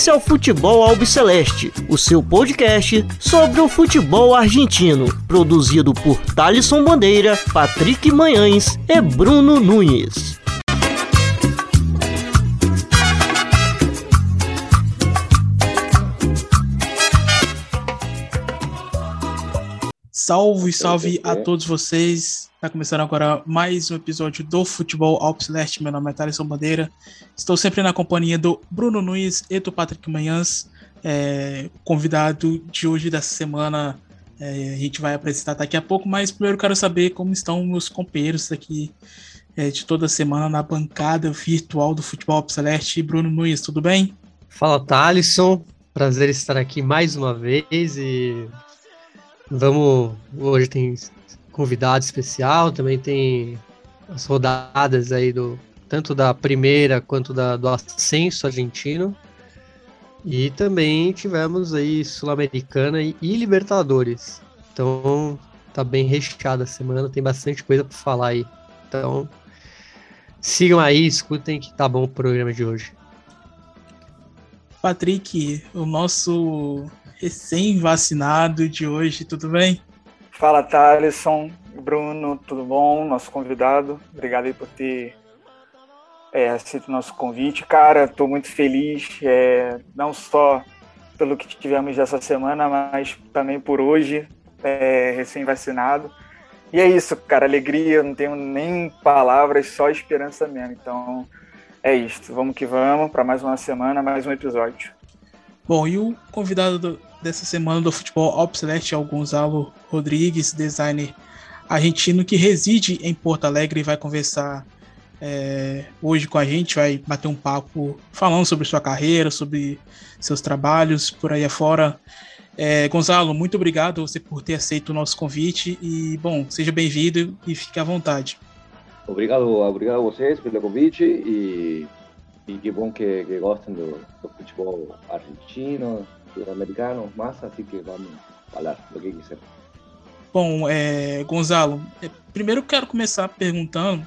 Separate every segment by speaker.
Speaker 1: Esse é o Futebol Albiceleste, o seu podcast sobre o futebol argentino, produzido por Thalisson Bandeira, Patrick Manhães e Bruno Nunes.
Speaker 2: Salve, salve a todos vocês. Está começando agora mais um episódio do Futebol Alpes Leste. Meu nome é Thaleson Bandeira. Estou sempre na companhia do Bruno Nunes e do Patrick Manhãs. É, convidado de hoje dessa semana é, a gente vai apresentar daqui a pouco, mas primeiro quero saber como estão meus companheiros aqui é, de toda semana na bancada virtual do Futebol Alpes Leste. Bruno Nunes, tudo bem?
Speaker 3: Fala, Thalisson. Prazer estar aqui mais uma vez e Vamos. Hoje tem convidado especial, também tem as rodadas aí do tanto da primeira quanto da, do ascenso argentino. E também tivemos aí Sul-Americana e, e, Libertadores. Então tá bem recheada a semana, tem bastante coisa para falar aí. Então sigam aí, escutem que tá bom o programa de hoje.
Speaker 2: Patrick, o nosso recém-vacinado de hoje, tudo bem?
Speaker 4: Fala, Thaleson, Bruno, tudo bom? Nosso convidado, obrigado aí por ter é, aceito o nosso convite. Cara, estou muito feliz, é, não só pelo que tivemos essa semana, mas também por hoje, é, recém-vacinado. E é isso, cara, alegria, não tenho nem palavras, só esperança mesmo. Então, é isso, vamos que vamos para mais uma semana, mais um episódio.
Speaker 2: Bom, e o convidado do, dessa semana do futebol Alpceleste é o Gonzalo Rodrigues, designer argentino que reside em Porto Alegre e vai conversar é, hoje com a gente, vai bater um papo falando sobre sua carreira, sobre seus trabalhos por aí afora. É, Gonzalo, muito obrigado você por ter aceito o nosso convite e, bom, seja bem-vindo e fique à vontade.
Speaker 5: Obrigado, obrigado a vocês pelo convite e, e que bom que, que gostem do, do futebol argentino, sul-americanos más, así que vamos falar do que quiser.
Speaker 2: Bom, é, Gonzalo, é, primeiro quero começar perguntando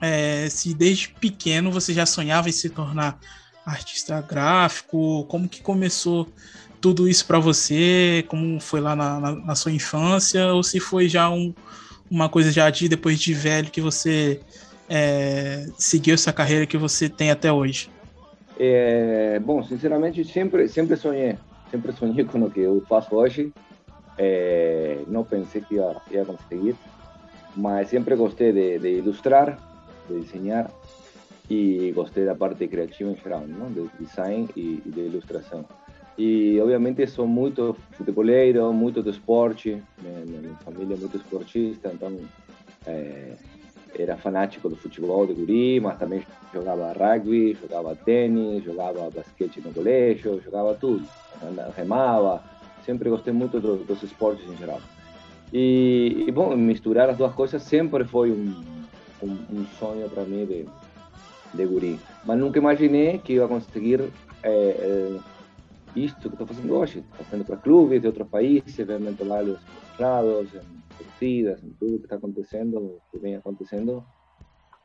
Speaker 2: é, se desde pequeno você já sonhava em se tornar artista gráfico, como que começou tudo isso para você, como foi lá na, na, na, sua infância, ou se foi já um, uma coisa já de depois de velho que você é, seguiu essa carreira que você tem até hoje?
Speaker 5: É, bom, sinceramente, sempre, sempre sonhei, sempre sonhei com o que eu faço hoje. É, não pensei que ia, ia conseguir, mas sempre gostei de, de, ilustrar, de desenhar e gostei da parte criativa em geral, não? de design e, e de ilustração. E obviamente sou muito futeboleiro, muito do esporte, minha, minha família é muito esportista, então é, era fanático do futebol de guri, mas também jogava rugby, jogava tênis, jogava basquete no colégio, jogava tudo, remava, sempre gostei muito do, dos esportes em geral. E, e, bom, misturar as duas coisas sempre foi um, um, um sonho para mim de, de guri, mas nunca imaginei que ia conseguir é, é, isto que estou fazendo hoje, fazendo para clubes de outros países, vendo trabalhos mostrados, torcidas, en todo lo que está acontecendo, que vem acontecendo,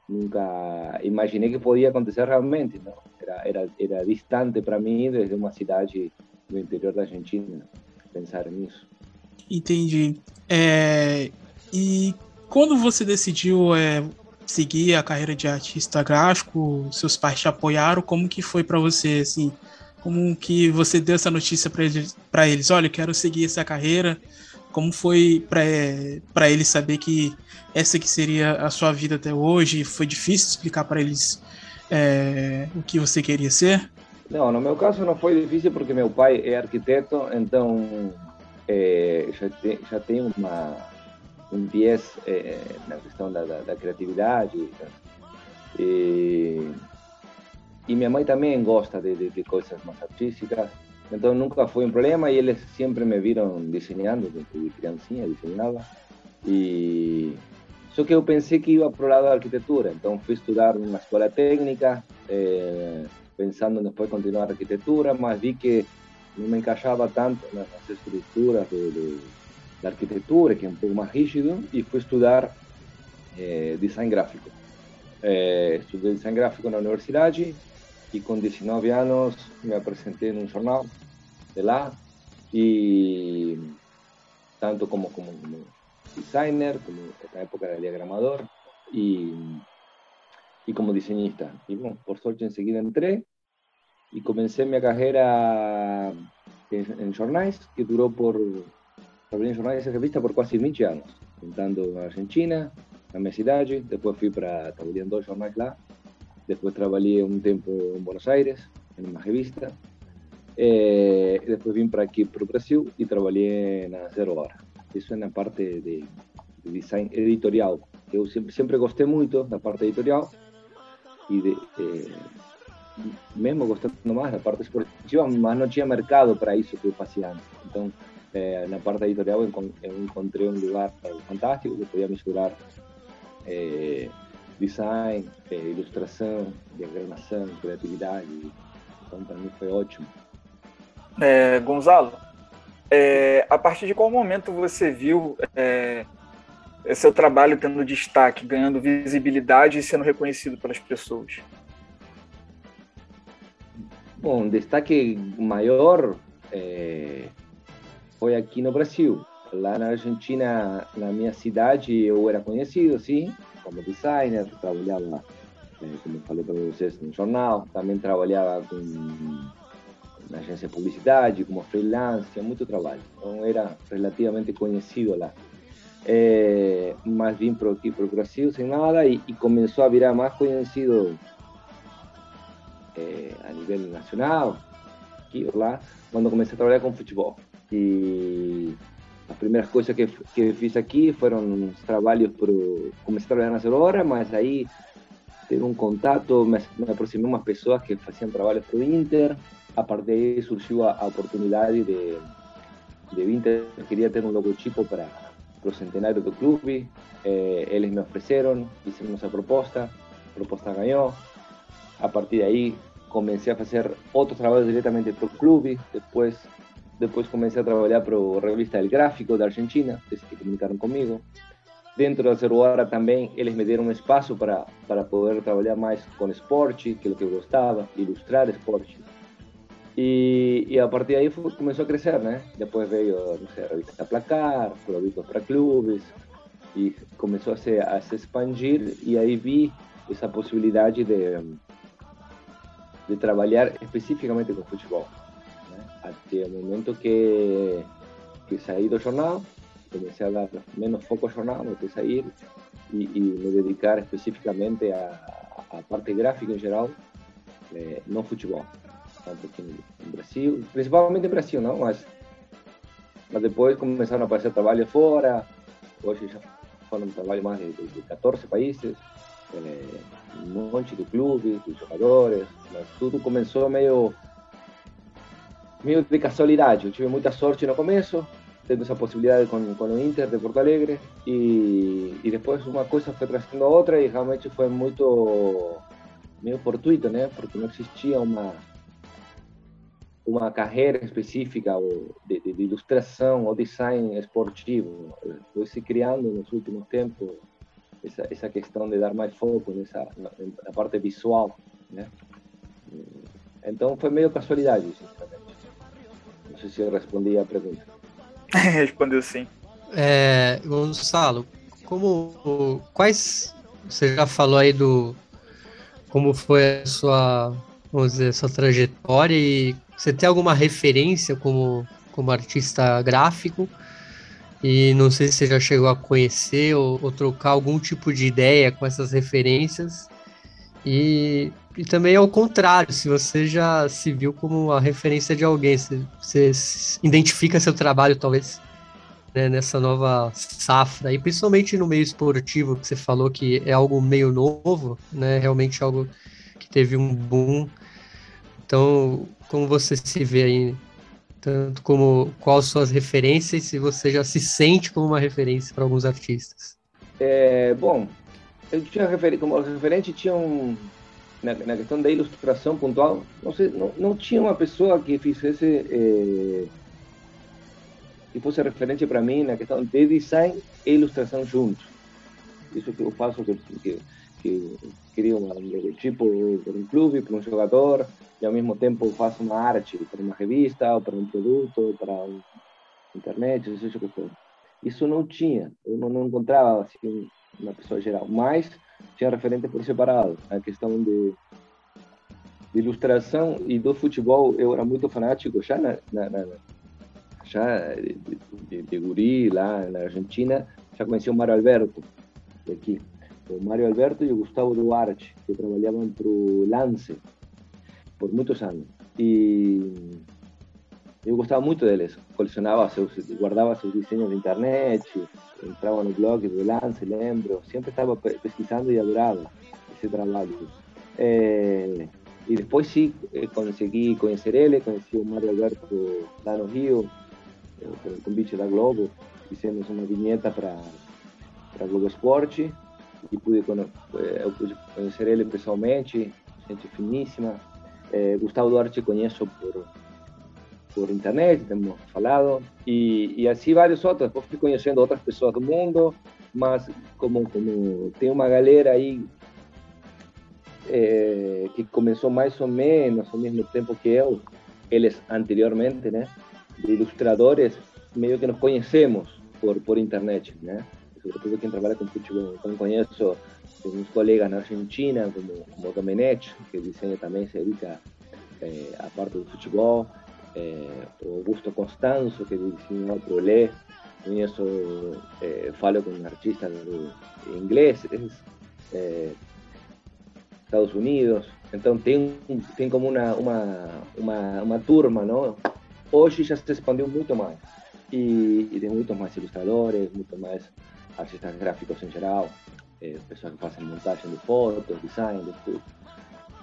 Speaker 5: nunca imaginei que podia acontecer realmente, não? Era, era, era distante para mim desde uma cidade do interior da Argentina pensar nisso.
Speaker 2: Entendi. É, e quando você decidiu é, seguir a carreira de artista gráfico, seus pais te apoiaram, como que foi para você, assim? Como que você deu essa notícia para eles? Olha, eu quero seguir essa carreira, como foi para eles saber que essa que seria a sua vida até hoje? Foi difícil explicar para eles é, o que você queria ser?
Speaker 5: Não, no meu caso não foi difícil porque meu pai é arquiteto, então é, já, te, já tem uma, um viés é, na questão da, da, da criatividade. E, e minha mãe também gosta de, de, de coisas mais artísticas. Entonces nunca fue un problema y ellos siempre me vieron diseñando, desde criancinha diseñaba. Y só que eu pensei que iba pro lado da arquitetura, então fui estudar numa escola técnica, eh, pensando em depois continuar arquitetura, mas vi que não me encaixava tanto nas estruturas do, do, da arquitetura, que é um pouco mais rígido, e fui estudar eh, design gráfico. Eh, estudei design gráfico na universidade y con 19 años me presenté en un jornal de lá y tanto como, como, como designer, como en la época era diagramador y, y como diseñista. Y bueno, por suerte enseguida entré y comencé mi carrera en, en jornais, que duró por, trabajé en jornais de revista por casi 20 años, contando en Argentina, na minha cidade, depois fui para, trabalhei em dois jornais lá, depois trabalhei um tempo em Buenos Aires, em uma revista, e depois vim para aqui para Brasil e trabalhei na Zero Hora. Isso é na parte de, de design editorial, eu sempre, sempre gostei muito da parte editorial e de, eh, mesmo gostando mais da parte esportiva, mas não tinha mercado para isso que eu fazia antes. Então, eh, na parte editorial eu encontrei um lugar fantástico que podia misturar é, design, é, ilustração, diagramação, criatividade. Então, para mim foi ótimo.
Speaker 4: É, Gonzalo, é, a partir de qual momento você viu é, seu trabalho tendo destaque, ganhando visibilidade e sendo reconhecido pelas pessoas?
Speaker 5: Bom, destaque maior é, foi aqui no Brasil. Lá na Argentina, na minha cidade, eu era conhecido, sim, como designer, trabalhava, como falei para vocês, no jornal, também trabalhava com na agência de publicidade, como freelance, tinha muito trabalho. Então era relativamente conhecido lá. É, mas vim para aqui para o Brasil sem nada e, e, começou a virar mais conhecido é, a nível nacional, aqui lá, quando comecei a trabalhar com futebol. E as primeiras coisas que, que fiz aqui foram uns trabalhos para comecei a trabalhar na Aurora, mas aí teve um contato, me, me aproximei umas pessoas que faziam trabalhos para o Inter, a partir daí surgiu a, oportunidade de, de Inter, queria ter um logotipo para, para o centenário do clube, eh, eles me ofereceram, fizemos a proposta, a proposta ganhou, a partir daí comecei a fazer outros trabalhos diretamente para o clube, depois depois comecei a trabalhar para a revista El Gráfico da Argentina, eles se comunicaram comigo. Dentro da Zero Hora também, eles me deram um espaço para, para poder trabalhar mais com esporte, que é o que gostava, ilustrar esporte. E, a partir daí começou a crescer, né? Depois veio, não sei, a revista Placar, produtos para clubes, e começou a se, a se expandir, e aí vi essa possibilidade de, de trabalhar especificamente com futebol. Até o momento que, que saí do jornal, comecei a dar menos foco ao jornal, vou sair e, e me dedicar especificamente à, à parte gráfica em geral, eh, no futebol. Tanto aqui no Brasil, principalmente no Brasil, não? Mas, mas depois começaram a aparecer trabalhos fora, hoje já foram trabalhos mais de, de 14 países, eh, um monte de clubes, de jogadores, mas tudo começou meio meio de casualidade. Eu tive muita sorte no começo, tendo essa possibilidade com, com o Inter de Porto Alegre, e, e depois uma coisa foi trazendo a outra, e realmente foi muito meio fortuito, né? Porque não existia uma uma carreira específica de, de, de ilustração ou design esportivo. Foi se criando nos últimos tempos essa, essa questão de dar mais foco nessa na, na parte visual, né? Então foi meio casualidade, sinceramente. Não sei se eu respondi a pergunta.
Speaker 4: Respondeu sim.
Speaker 3: É, Gonçalo, como quais você já falou aí do como foi a sua vamos dizer sua trajetória e você tem alguma referência como como artista gráfico e não sei se você já chegou a conhecer ou, ou trocar algum tipo de ideia com essas referências e e também ao contrário, se você já se viu como a referência de alguém, se você identifica seu trabalho, talvez, né, nessa nova safra, e principalmente no meio esportivo, que você falou que é algo meio novo, né, realmente algo que teve um boom. Então, como você se vê aí, tanto como quais suas referências, se você já se sente como uma referência para alguns artistas?
Speaker 5: É, bom, eu tinha referi como referente tinha um na, na, questão da ilustração pontual, não, sei, não, não tinha uma pessoa que fizesse eh, fosse referente para mim na questão de design e ilustração juntos. Isso que eu faço, que, que, que crio um logotipo para um clube, para um jogador, e ao mesmo tempo faço uma arte para uma revista, ou para um produto, para um internet, seja o que for. Isso não tinha, eu não, não encontrava assim, uma pessoa geral, mas tinha referente por separado. A questão de, de ilustração e do futebol, eu era muito fanático já na, na, na já de, de, de, guri lá na Argentina, já conheci o Mário Alberto, aqui. O Mário Alberto e o Gustavo Duarte, que trabalhavam para o Lance por muitos anos. E eu gostava muito deles. Colecionava guardava seus desenhos na internet, entrava no blog do Lance, lembro. Sempre estava pesquisando e adorava esse trabalho. E depois sim, consegui conhecer ele, conheci o Mário Alberto lá no Rio, por convite da Globo. Fizemos uma vinheta para a Globo Esporte e pude, pude conhecer ele pessoalmente, gente finíssima. Gustavo Duarte conheço por por internet, temos falado, e, e assim vários outros. Depois fui conhecendo outras pessoas do mundo, mas como, como tem uma galera aí é, que começou mais ou menos ao mesmo tempo que eu, eles anteriormente, né, de ilustradores, meio que nos conhecemos por, por internet, né, sobretudo quem trabalha com futebol. Então conheço uns colegas na Argentina, como, como Domenech, que desenha também, se dedica é, à parte do futebol, o Augusto Constanzo, que desenhou o Lé, conheço, é, falo com artistas ingleses, é, Estados Unidos, então tem, tem como uma, turma, não? Hoje já se expandiu muito mais e, e tem muitos mais ilustradores, muito mais artistas gráficos em geral, pessoas que fazem montagem de fotos, design, de tudo.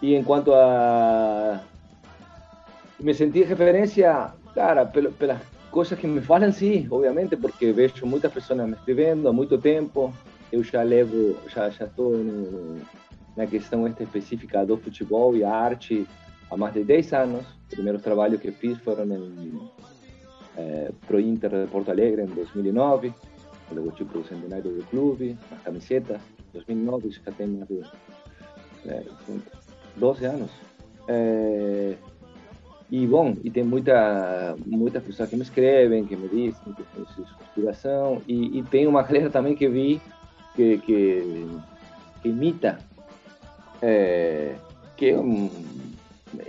Speaker 5: E enquanto a me senti referência, cara, pelas coisas que me falam, sim, obviamente, porque vejo muitas pessoas me escrevendo há muito tempo. Eu já levo, já já estou na questão esta específica do futebol e a arte há mais de 10 anos. Os primeiros trabalhos que fiz foram em é, Pro Inter de Porto Alegre em 2009, o logotipo do centenário do clube, as camisetas. 2009 já tem mais de é, 12 anos. É, e bom, e tem muita, muitas pessoas que me escrevem, que me dizem que tem inspiração. E, e tem uma galera também que vi que, que, que imita, é, que é, um,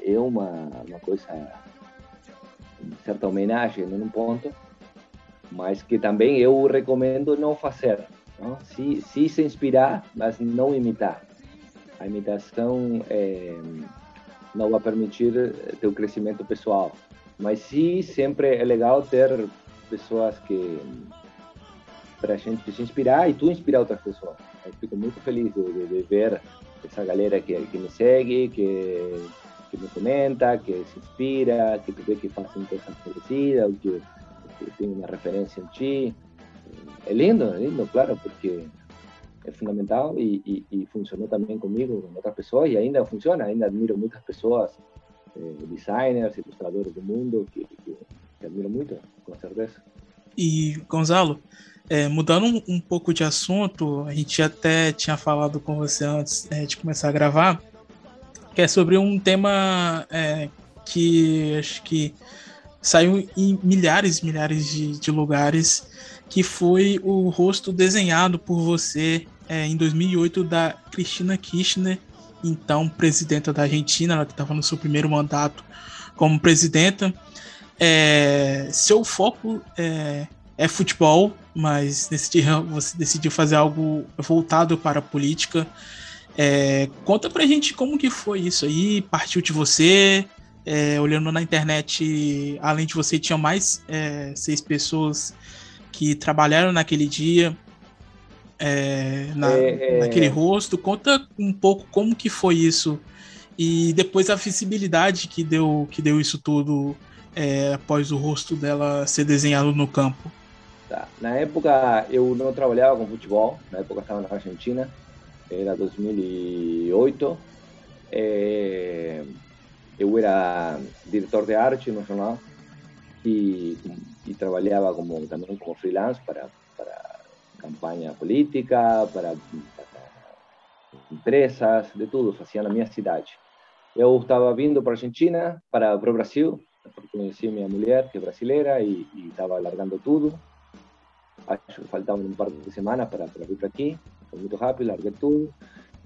Speaker 5: é uma, uma coisa, uma certa homenagem num ponto, mas que também eu recomendo não fazer. Não? Se, se se inspirar, mas não imitar. A imitação é não vai permitir eh, teu crescimento pessoal. Mas sim, sempre é legal ter pessoas que para a gente se inspirar e tu inspirar outras pessoas. Eu fico muito feliz de, de, de ver essa galera que, que me segue, que, que me comenta, que se inspira, que tu vê que fazem coisas parecidas, que, que tem uma referência em ti. É lindo, é lindo, claro, porque é fundamental e, e, e, funcionou também comigo, com outras pessoas, e ainda funciona. Ainda admiro muitas pessoas, eh, designers, ilustradores do mundo, que, que, que, admiro muito, com certeza.
Speaker 2: E, Gonzalo, é, mudando um, um, pouco de assunto, a gente até tinha falado com você antes é, de começar a gravar, que é sobre um tema é, que acho que saiu em milhares milhares de, de lugares que foi o rosto desenhado por você é, em 2008 da Cristina Kirchner, então presidenta da Argentina, ela que estava no seu primeiro mandato como presidenta. É, seu foco é, é, futebol, mas dia você decidiu fazer algo voltado para a política. É, conta pra gente como que foi isso aí, partiu de você, é, olhando na internet, além de você, tinha mais é, seis pessoas que trabalharam naquele dia, é, na, é, é, naquele rosto. Conta um pouco como que foi isso e depois a visibilidade que deu, que deu isso tudo é, após o rosto dela ser desenhado no campo.
Speaker 5: Tá. Na época eu não trabalhava com futebol, na época eu estava na Argentina, era 2008. É, eu era diretor de arte no jornal e, e trabalhava como, também como freelance para, para campanha política, para, para empresas, de tudo, fazia na minha cidade. Eu estava vindo para a Argentina, para, para o Brasil, porque conheci minha mulher, que é brasileira, e estava largando tudo. Acho que faltavam um par de semanas para, para vir para aqui. Foi muito rápido, larguei tudo.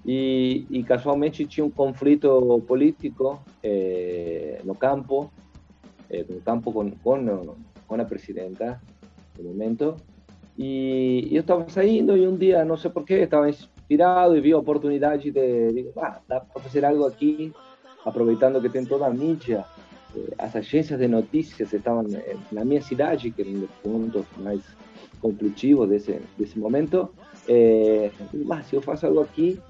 Speaker 5: E, e casualmente tinha um conflito político eh, no campo, eh, no campo com, com, com a presidenta no momento. E eu estava saindo e um dia, não sei porquê, estava inspirado e vi a oportunidade de, digo, ah, fazer algo aqui, aproveitando que tem toda a mídia. Eh, as agências de notícias estavam na minha cidade, que era um dos pontos mais conflitivos desse, desse momento. Eh, ah, se eu faço algo aqui,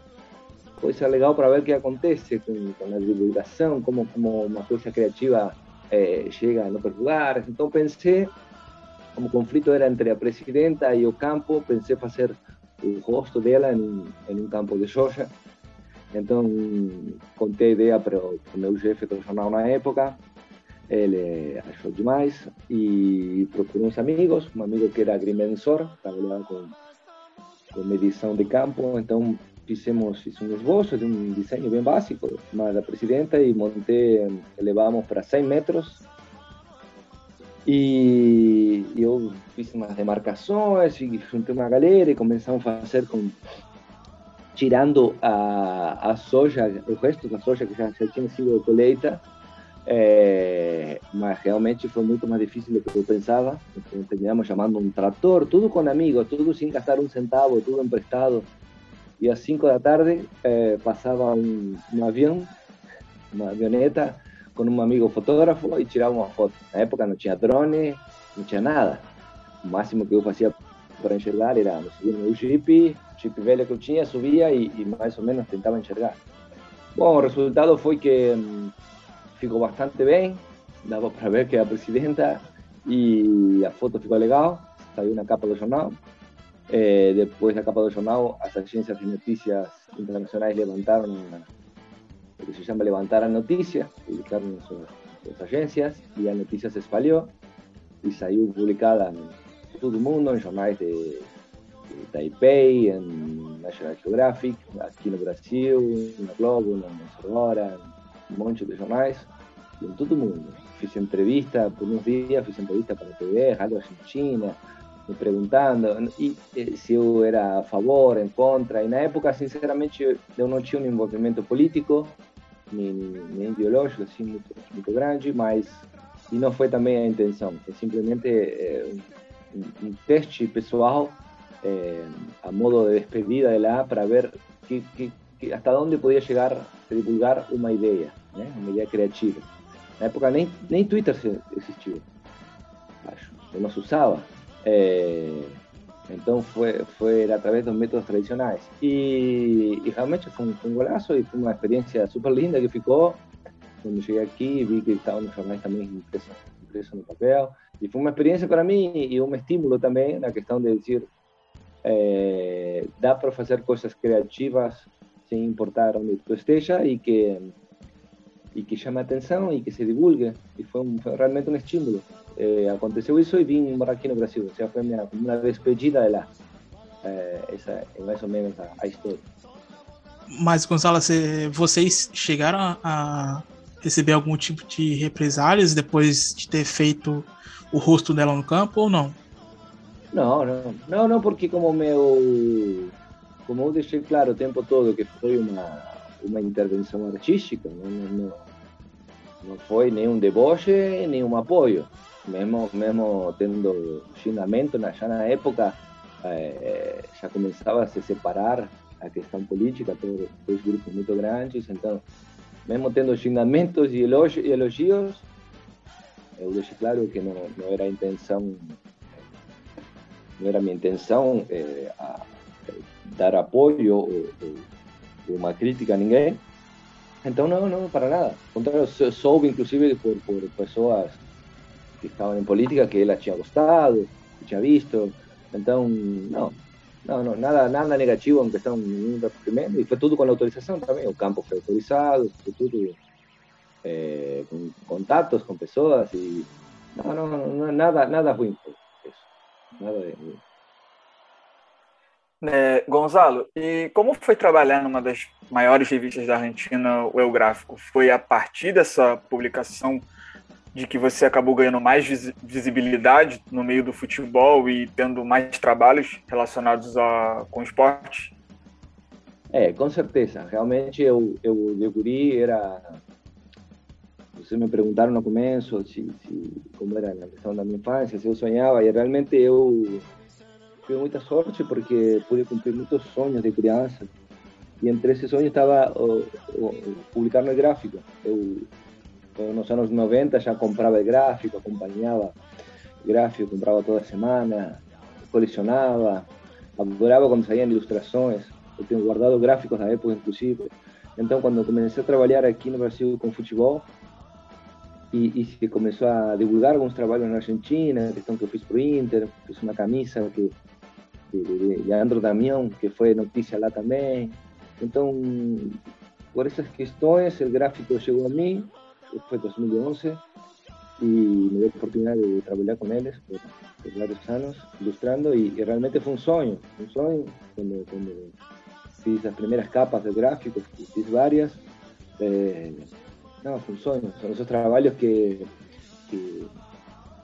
Speaker 5: ser legal para ver o que acontece com, com a divulgação, como, como uma coisa criativa eh, chega a outros lugares. Então pensei, como o conflito era entre a presidenta e o campo, pensei fazer o rosto dela em, em um campo de soja. Então contei a ideia para o meu chefe do jornal na época, ele achou demais e procurou uns amigos, um amigo que era agrimensor, trabalhava com, com medição de campo, então fizemos um esboço de um desenho bem básico, mas da presidenta e montei, elevamos para 100 metros. E eu fiz umas demarcações e juntei uma galera e começamos a fazer com tirando a, a soja, o resto da soja que já, já tinha sido colheita, é, mas realmente foi muito mais difícil do que eu pensava. Então, terminamos chamando um trator, tudo com amigos, tudo sem gastar um centavo, tudo emprestado e às 5 da tarde eh, passava um, um, avião, uma avioneta, com um amigo fotógrafo e tirava uma foto. Na época não tinha drone, não tinha nada. O máximo que eu fazia para enxergar era subir no jeep, jeep velho que eu tinha, subia e, e, mais ou menos tentava enxergar. Bom, o resultado foi que hum, ficou bastante bem, dava para ver que era a presidenta e a foto ficou legal, saiu na capa do jornal. Eh, después de la capa jornal, las agencias de noticias internacionales levantaron lo que se llama levantar a noticia, publicaron sus, agencias y la noticia se espalió y salió publicada en todo el mundo, en jornales de, Taipei, en National Geographic, aquí en Brasil, en la Globo, en Observadora, en montón de jornales, en todo el mundo. Fiz entrevista por unos días, fiz entrevista para TV, algo China me perguntando e, se eu era a favor, em contra. E na época, sinceramente, eu não tinha um envolvimento político, nem, nem ideológico, assim, muito, muito grande, mas e não foi também a intenção. Foi simplesmente é, um, um, teste pessoal, é, a modo de despedida de lá, para ver que, que, que, até onde podia chegar a divulgar uma ideia, né? uma ideia criativa. Na época nem, nem Twitter existia, acho. Eu não se usava. É, então foi, foi através dos métodos tradicionais. E, e realmente foi um, foi um golaço e foi uma experiência super linda que ficou. Quando cheguei aqui, vi que estava nos jornais também impresso, impresso no papel. E foi uma experiência para mim e um estímulo também na questão de dizer é, dá para fazer coisas criativas sem importar onde tu esteja e que e que chame a atenção e que se divulgue. E foi, realmente um estímulo. Eh, aconteceu isso e vim morar aqui no Brasil. Seja, foi minha, uma despedida de lá. Eh, essa é mais ou menos a, a história.
Speaker 2: Mas, Gonzalo, vocês chegaram a receber algum tipo de represálias depois de ter feito o rosto dela no campo ou não?
Speaker 5: Não, não, não, não porque como meu, como eu deixei claro o tempo todo que foi uma uma intervenção artística, não, não, não foi nenhum deboche, nenhum apoio mesmo, mesmo tendo xingamento, já na época é, já começava a se separar a questão política, dois grupos muito grandes, então, mesmo tendo xingamentos e elogios, eu deixei claro que não, não era a intenção, não era minha intenção é, a, dar apoio ou, ou, uma crítica a ninguém. Então, não, não, para nada. Contrário, soube, inclusive, por, por pessoas que estavam em política que ela tinha gostado, que tinha visto. Então, não, não, não nada, nada negativo em questão nenhum requerimento. E foi tudo com autorização também. O campo foi autorizado, foi tudo é, com contatos com pessoas e não, não, não, nada, nada ruim. Isso. Nada de ruim.
Speaker 4: É, Gonzalo, e como foi trabalhar numa das maiores revistas da Argentina, o El Gráfico? Foi a partir dessa publicação de que você acabou ganhando mais visibilidade no meio do futebol e tendo mais trabalhos relacionados a, com esporte?
Speaker 5: É, com certeza. Realmente eu, eu de guri era... Vocês me perguntaram no começo se, se, como era a questão da minha infância, se eu sonhava, e realmente eu tive muita sorte porque pude cumprir muitos sonhos de criança. E entre esses sonhos estava uh, uh, publicar no gráfico. Eu nos anos 90 já comprava gráfico, acompanhava gráfico, comprava toda semana, colecionava, adorava quando saíam ilustrações, eu tenho guardado gráficos da época, inclusive. Então, quando comecei a trabalhar aqui no Brasil com futebol, e, e se começou a divulgar alguns trabalhos na Argentina, questão que eu fiz para o Inter, fiz uma camisa que, de, de, de Andro Damião, que foi notícia lá também. Então, por essas questões, o gráfico chegou a mim, foi 2011 y me dio la oportunidad de trabajar con ellos por, varios años ilustrando y, y, realmente fue un sueño, un sueño cuando, cuando fiz las primeras capas de gráficos, fiz varias, eh, no, fue un sueño, son esos trabajos que, que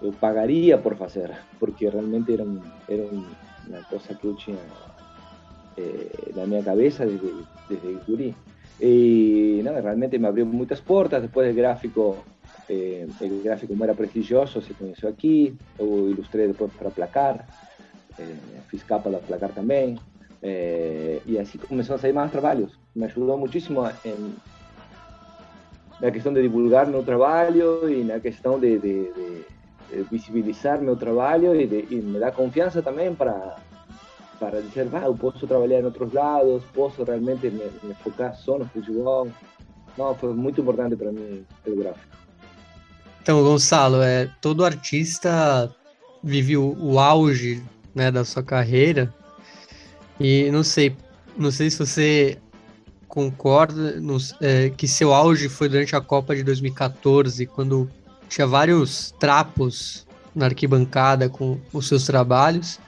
Speaker 5: yo pagaría por hacer, porque realmente era, un, una cosa que tenía eh, en mi cabeza desde, desde el. Y nada, realmente me abrió muchas puertas. Después del gráfico, eh, el gráfico como era prestigioso, se conoció aquí. Yo ilustré después para Placar, eh, fiz capa de Placar también. Eh, y así comenzó a salir más trabajos. Me ayudó muchísimo en la cuestión de divulgar mi trabajo y en la cuestión de, de visibilizar mi trabajo y, y me da confianza también para para dizer, ah, eu posso trabalhar em outros lados, posso realmente me, me focar só no futebol. Não, foi muito importante para mim o gráfico.
Speaker 3: Então, Gonçalo, é, todo artista vive o, o auge né, da sua carreira e não sei, não sei se você concorda no, é, que seu auge foi durante a Copa de 2014, quando tinha vários trapos na arquibancada com os seus trabalhos.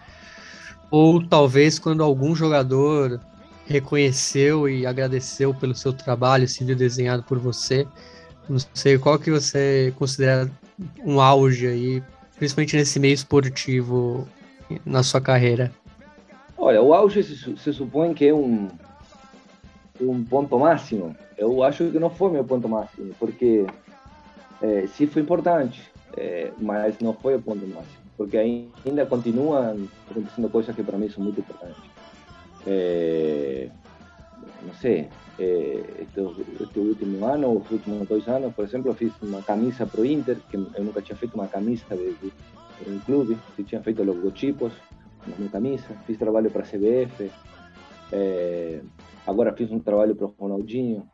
Speaker 3: Ou talvez quando algum jogador reconheceu e agradeceu pelo seu trabalho, esse vídeo desenhado por você. Não sei qual que você considera um auge aí, principalmente nesse meio esportivo na sua carreira.
Speaker 5: Olha, o auge se, se supõe que é um um ponto máximo. Eu acho que não foi meu ponto máximo, porque é, sim foi importante, é, mas não foi o ponto máximo porque ainda continuam acontecendo coisas que para mim são muito importantes. É, não sei, é, este, este, último ano, os últimos dois anos, por exemplo, fiz uma camisa para o Inter, que eu nunca tinha feito uma camisa de, de, de um clube, eu tinha feito logotipos na minha camisa, fiz trabalho para a CBF, é, agora fiz um trabalho para o Ronaldinho,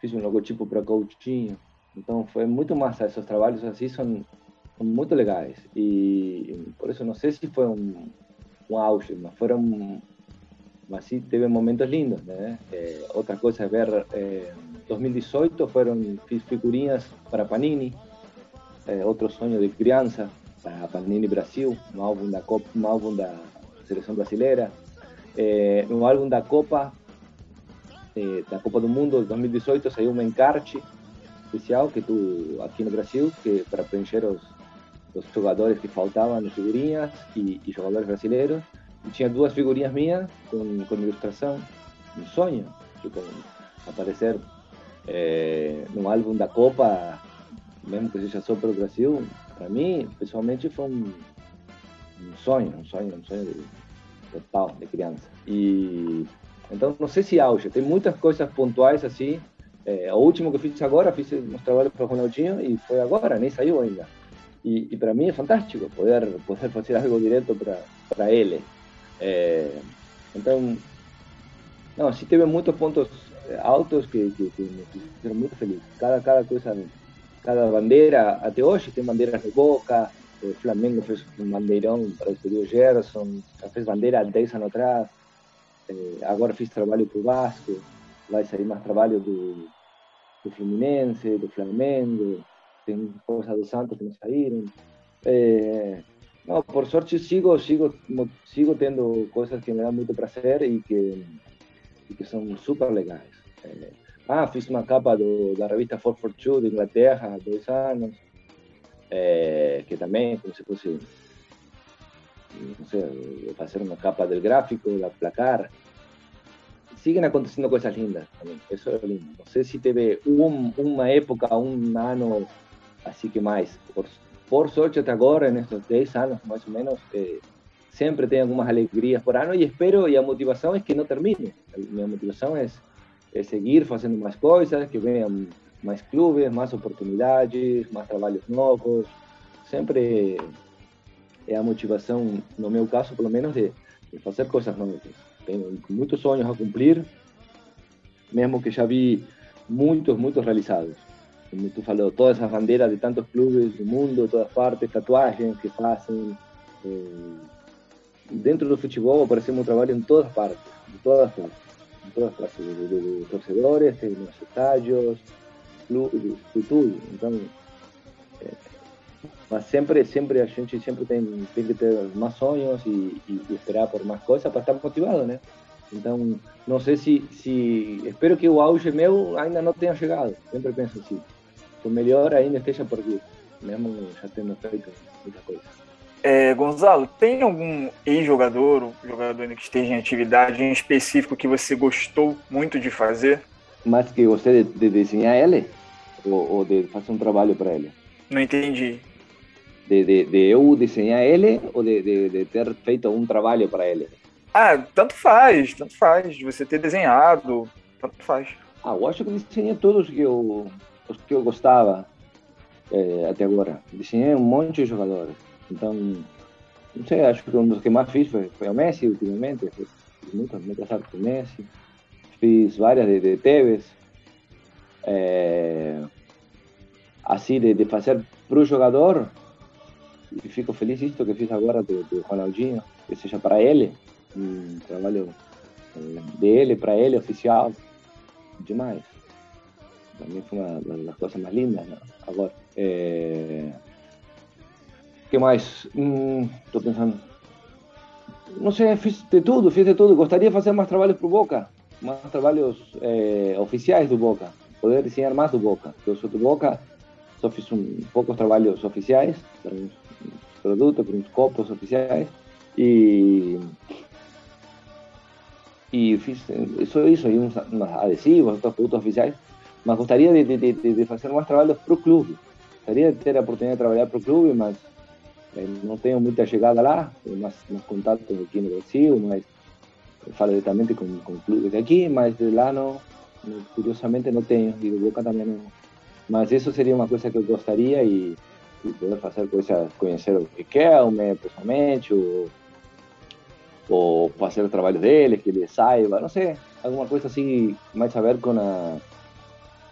Speaker 5: fiz um logotipo para Coutinho, então foi muito massa esses trabalhos assim, são muito legais. E por isso não sei se foi um, um auge, mas foram. Mas sim, teve momentos lindos, né? É, outra coisa é ver. É, 2018 foram fiz figurinhas para Panini, é, outro sonho de criança para Panini Brasil, um álbum da Copa, um álbum da seleção brasileira, é, no álbum da Copa é, da Copa do Mundo de 2018 saiu um encarte especial que tu aqui no Brasil que para preencher os os jogadores que faltavam nas figurinhas e, e jogadores brasileiros. E tinha duas figurinhas minhas com, com ilustração, um sonho, tipo, aparecer é, num álbum da Copa, mesmo que seja só para o Brasil, para mim, pessoalmente, foi um, um sonho, um sonho, um sonho de, total de criança. E então, não sei se auge, tem muitas coisas pontuais assim. É, o último que fiz agora, fiz uns trabalhos para o Ronaldinho e foi agora, nem saiu ainda. Y, para mí es fantástico poder, poder hacer algo directo para, él. Eh, entonces, no, sí tuve muchos puntos altos que, que, que me hicieron muy feliz. Cada, cada cosa, cada bandera, hasta hoy tem banderas de Boca, o Flamengo fez um bandeirão para o Gerson, já fez bandeira há 10 anos atrás, eh, agora fiz trabalho para o Vasco, vai sair mais trabalho do, do Fluminense, do Flamengo, tem coisas do Santos que não saíram. É, No, por suerte sigo, sigo, sigo tendo cosas que me dan muito prazer e que, e que são super legais. É, ah, fiz uma capa do, da revista 442 de Inglaterra há dois anos, é, que também, como se fosse, não sei, fazer uma capa do gráfico, da placar. Siguen acontecendo coisas lindas também, isso é lindo. Não sei se teve um, uma época, um ano, assim que mais, por, por sorte até agora, nesses 10 anos mais ou menos, eh, sempre tem algumas alegrias por ano e espero, e a motivação é que não termine. Minha motivação é é seguir fazendo mais coisas, que venham mais clubes, mais oportunidades, mais trabalhos novos. Sempre é a motivação, no meu caso, pelo menos, de, de fazer coisas novas. Tenho muitos sonhos a cumprir, mesmo que já vi muitos, muitos realizados. Tu todas as bandeiras de tantos clubes do mundo, todas partes, tatuagens que fazem. Eh, dentro do futebol aparecemos um trabalho em todas partes, em todas partes todas clases de, de, de torcedores, en los estadios, clubes, tudo. Então, mas sempre, sempre a gente sempre tem, tem que ter mais sonhos e, e, e esperar por mais coisas para estar motivado, né? Então, não sei se, se. Espero que o auge meu ainda não tenha chegado. Sempre penso assim. O melhor ainda esteja por vir, mesmo já tendo feito muita coisa.
Speaker 4: É, Gonzalo, tem algum ex-jogador, ou jogador que esteja em atividade em específico que você gostou muito de fazer?
Speaker 5: Mas que você de, de desenhar ele? Ou, ou, de fazer um trabalho para ele?
Speaker 4: Não entendi.
Speaker 5: De, de, de, eu desenhar ele ou de, de, de ter feito um trabalho para ele?
Speaker 4: Ah, tanto faz, tanto faz. De você ter desenhado, tanto faz.
Speaker 5: Ah, eu acho que desenhei todos que eu, os que eu gostava é, até agora. Desenhei um monte de jogadores. Então, não sei, acho que um dos que mais fiz foi, foi o Messi ultimamente. Fiz muitas, muitas artes do Messi. Fiz várias de, de Tevez. É, assim, de, de fazer para o jogador. E fico feliz isto que fiz agora do, do Ronaldinho, que seja para ele. Um trabalho dele, para ele, oficial. Demais. Para mim foi uma das coisas mais lindas, né? Agora. É, que mais? Hum, pensando. Não sei, fiz de tudo, fiz de tudo. Gostaria de fazer mais trabalhos para o Boca, mais trabalhos é, oficiais do Boca, poder desenhar mais do Boca. Eu sou do Boca, só fiz um, poucos trabalhos oficiais, para produtos, para uns copos oficiais. E e fiz só isso, e uns, uns adesivos, outros produtos oficiais, mas gostaria de, de, de, de fazer mais trabalhos para o clube. Gostaria de ter a oportunidade de trabalhar para o clube, mas não tenho muita chegada lá, mais, mais contato aqui no Brasil, mas falo diretamente com, com clubes aqui, mas de lá não, curiosamente não tenho, e do Boca também não. Mas isso seria uma coisa que eu gostaria e, e poder fazer coisas, conhecer o Riquelme pessoalmente, ou, ou fazer o trabalho dele, que ele saiba, não sei, alguma coisa assim, mais a ver com a,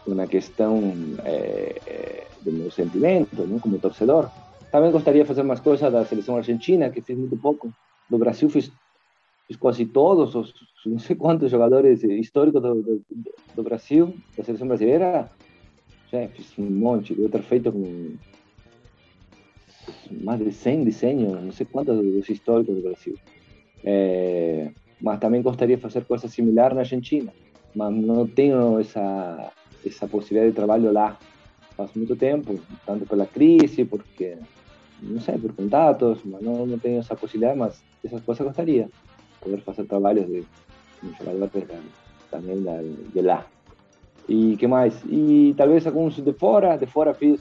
Speaker 5: com a questão é, é, do meu sentimento, como torcedor. Também gostaria de fazer umas coisas da seleção argentina, que fiz muito pouco. Do Brasil fiz, fiz quase todos os não sei quantos jogadores históricos do, do, do Brasil, da seleção brasileira. Já fiz um monte, devo ter feito com mais de 100 desenhos, não sei quantos dos históricos do Brasil. É, mas também gostaria de fazer coisas similares na Argentina, mas não tenho essa essa possibilidade de trabalho lá faz muito tempo, tanto pela crise, porque não sei, por contatos, mas não, não tenho essa possibilidade, mas essas coisas gostaria. Poder fazer trabalhos de jogador também de lá. E que mais? E talvez alguns de fora, de fora fiz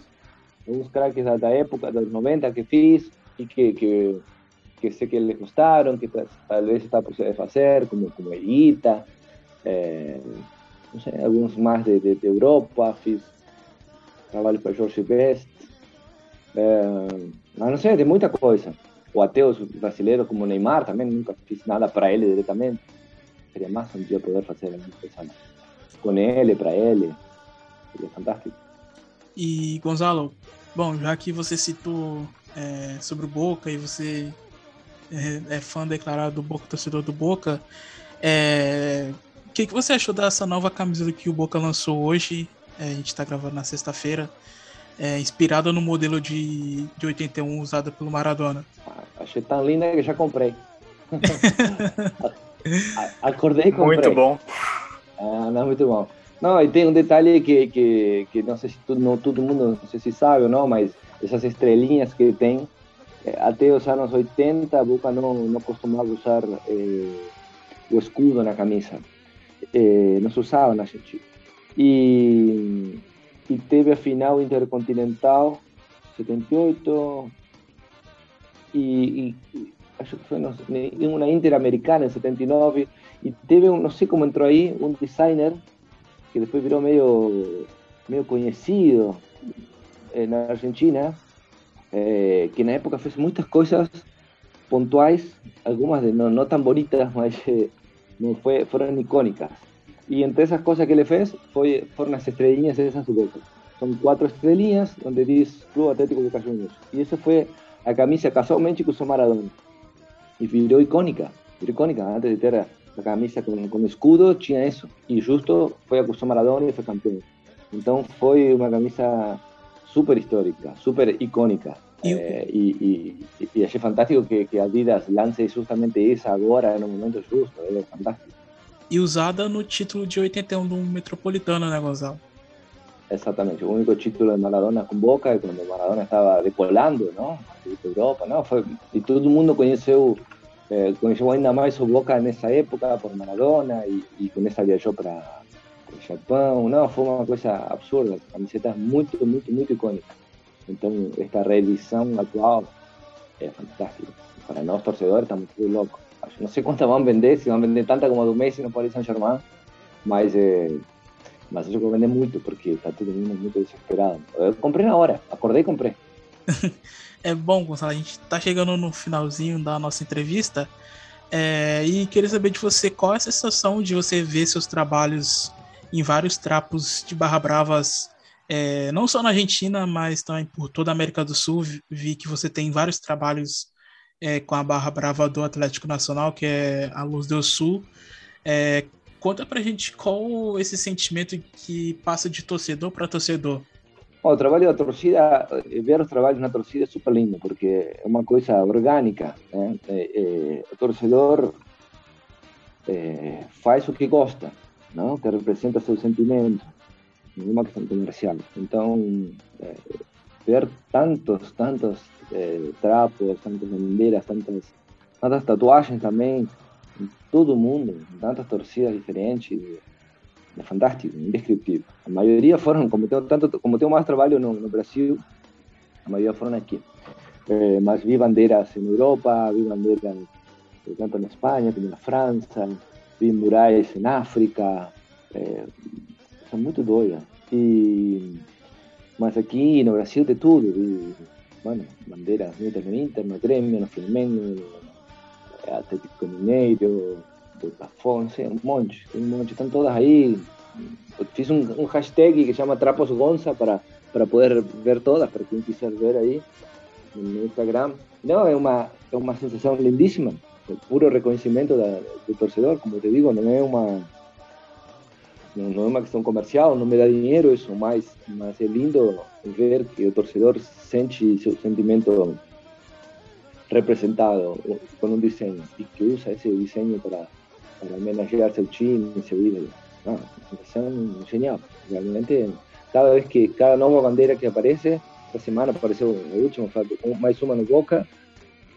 Speaker 5: alguns craques da, época, dos 90 que fiz, e que, que, que sei que eles gostaram, que talvez está possível fazer, como, como Elita, é, não sei, alguns mais de, de, Europa, fiz trabalho para Jorge Best, é, mas não sei, tem muita coisa. Ou até os brasileiros como Neymar também, nunca fiz nada para ele diretamente. Seria massa um dia poder fazer alguma coisa com ele, para ele. Seria fantástico.
Speaker 2: E Gonzalo, bom, já que você citou é, sobre o Boca e você é, é, fã declarado do Boca, torcedor do Boca, é, o que, que você achou dessa nova camisa que o Boca lançou hoje? É, a gente está gravando na sexta-feira é, inspirada no modelo de, de 81 usado pelo Maradona.
Speaker 5: Achei tão linda que já comprei. Acordei e comprei.
Speaker 4: Muito bom.
Speaker 5: Ah, não, muito bom. Não, e tem um detalhe que, que, que não sei se todo, não, todo mundo não sei se sabe ou não, mas essas estrelinhas que tem, eh, até os anos 80, a Boca não, não costumava usar eh, o escudo na camisa. Eh, não se usava na Argentina. E, e teve a final intercontinental 78 e, e acho que foi no, em uma Interamericana em 79 e teve não sei como entrou aí um designer que depois virou meio meio conhecido eh, na Argentina eh, que na época fez muitas coisas pontuais algumas de, não, não tão bonitas mas eh, não foi, foram icônicas e entre essas coisas que ele fez foi, foram as estrelinhas dessas do Boca son cuatro estrellinhas donde dice Club Atlético Boca Juniors. Y esa fue la camisa casualmente que usó Maradona. Y viró icónica, viró icónica. Antes de tener la camisa con, con escudo, tinha eso. Y justo fue a que usó Maradona y fue campeón. Entonces fue una camisa súper histórica, súper icónica. E, eh, e, e, e, achei fantástico que, que Adidas lance justamente isso agora, no momento justo. É fantástico.
Speaker 2: E usada no título de 81 do Metropolitano, né, Gonzalo?
Speaker 5: Exactamente, el único título de Maradona con Boca cuando Maradona estaba decolando, ¿no? Europa, ¿no? Fue, y todo el mundo conoció, eh, conoció ainda más su Boca en esa época por Maradona y, y con esa viajó para, para Japón, ¿no? Fue una cosa absurda, camisetas muy, muy, muy icónicas. Entonces, esta reedición actual es fantástica. Para nosotros torcedores estamos muy locos. No sé cuántas van a vender, si van a vender tanta como do Messi no Paris Saint-Germain, mas eh, mas eu vou vender muito, porque tá todo mundo muito desesperado. Eu comprei na hora, acordei e comprei.
Speaker 2: é bom, Gonçalo, a gente tá chegando no finalzinho da nossa entrevista é, e queria saber de você qual é a sensação de você ver seus trabalhos em vários trapos de Barra Bravas, é, não só na Argentina, mas também por toda a América do Sul. Vi que você tem vários trabalhos é, com a Barra Brava do Atlético Nacional, que é a Luz do Sul. É, Conta pra gente qual esse sentimento que passa de torcedor para torcedor.
Speaker 5: O trabalho da torcida, eh, ver os trabalhos na torcida é super lindo, porque é uma coisa orgânica. Né? É, é, o torcedor é, faz o que gosta, não? que representa seu sentimento, não é uma questão comercial. Então, ver tantos, tantos trapos, tantas bandeiras, tantas, tantas tatuagens também, todo mundo, tantas torcidas diferentes, é fantástico, indescriptível. A maioria foram, como tenho, tanto, como tenho mais trabalho no, no Brasil, a maioria foram aqui. Eh, mas vi bandeiras em Europa, vi bandeiras tanto na Espanha como na França, vi murais em África, eh, são muito doidas. E, mas aqui no Brasil de tudo, vi bueno, bandeiras no Inter, no Grêmio, no Flamengo, Atlético Mineiro, Botafón, sí, un monte, un monte, están todas ahí. Fiz un, hashtag que llama Trapos Gonza para, para poder ver todas, para quien quiser ver ahí en Instagram. No, es una, es una sensación lindísima, el puro reconocimiento del torcedor, como te digo, no es una não, não é uma questão comercial, não me dá dinheiro isso, mas, mas é lindo ver que o torcedor sente seu sentimento representado con un diseño y que usa ese diseño para, para homenajear a time, seu ídolo. Ah, são genial. Realmente, cada vez que, cada nueva bandera que aparece, esta semana apareceu a última, mais uma no Boca,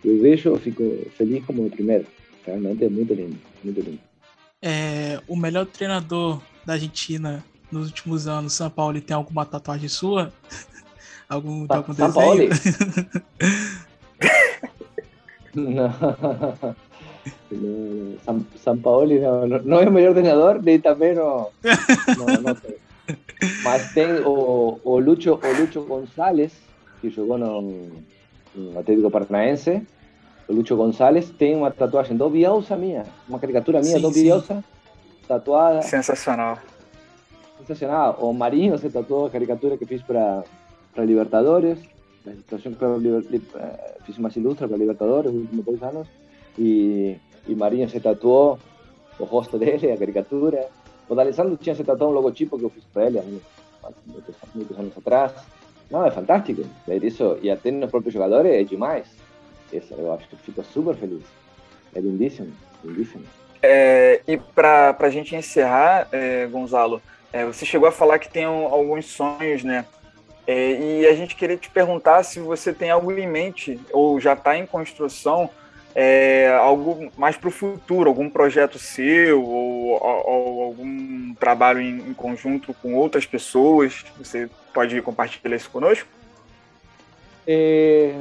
Speaker 5: eu vejo, eu fico feliz como o primeiro. Realmente é muito lindo, muito lindo.
Speaker 2: É, o melhor treinador da Argentina nos últimos anos, São Paulo, tem alguma tatuagem sua? algum, algum São desenho?
Speaker 5: No. San, San Paoli no, no, es mayor entrenador, ni también no. no, sé. O, o, Lucho, o Lucho González, que no, no Atlético Paranaense. O Lucho González tem uma tatuagem do Bielsa minha, uma caricatura minha sim, do Bielsa, tatuada.
Speaker 4: Sensacional.
Speaker 5: Sensacional. O Marinho se tatuou a caricatura que fiz para Libertadores la situación que fiz más ilustra para Libertadores los últimos dos años y, y Marinho se tatuó o rosto dele, a caricatura. O D'Alessandro tinha se tatuado um logotipo que eu fiz para ele muitos, muitos anos atrás. Não, é fantástico ver isso. E até nos próprios jogadores é demais. essa eu acho que fico super feliz. É lindíssimo, lindíssimo.
Speaker 4: É, e para a gente encerrar, é, Gonzalo, é, você chegou a falar que tem alguns sonhos, né? E a gente queria te perguntar se você tem algo em mente ou já está em construção, é, algo mais para o futuro, algum projeto seu ou, ou algum trabalho em, em, conjunto com outras pessoas. Você pode compartilhar isso conosco?
Speaker 5: É...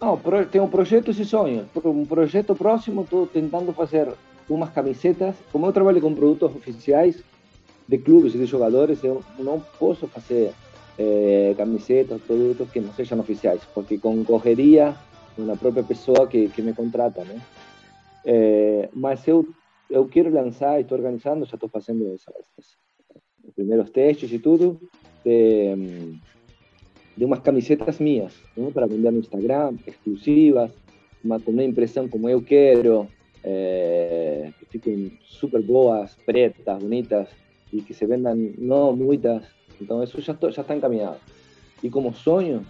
Speaker 5: Não, tem um projeto esse sonho. Um projeto próximo, estou tentando fazer umas camisetas. Como eu trabalho com produtos oficiais de clubes e de jogadores, eu não posso fazer eh, camisetas, productos que não sejam oficiais, porque concorreria uma própria pessoa que, que me contrata, né? Eh, mas eu eu quero lançar, estou organizando, já estou fazendo essas, os primeiros testes e tudo, de, de umas camisetas minhas, né? para vender no Instagram, exclusivas, uma, com uma impressão como eu quero, é, que fiquem super boas, pretas, bonitas, e que se vendam não muitas, então isso já, já está encaminhado. E como sonho,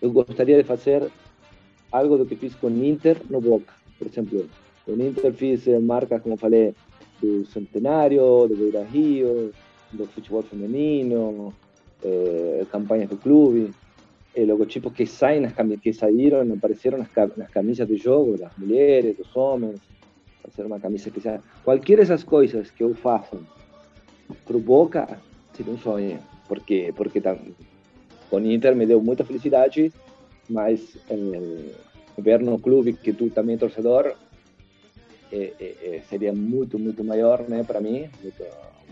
Speaker 5: eu gostaria de fazer algo do que fiz com Inter no Boca. Por exemplo, com Inter fiz marcas, como falei, do Centenário, do Beira Rio, do futebol feminino, eh, campanhas do clube, eh, logotipos que saem nas que saíram, apareceram nas, nas camisas de jogo das mulheres, dos homens, fazer uma camisa especial. Qualquer dessas coisas que eu faço para o Boca, seria um sonho, porque porque tá, com Inter me deu muita felicidade, mas é, ver no clube que tu também é torcedor é, é, seria muito muito maior, para mim, muito,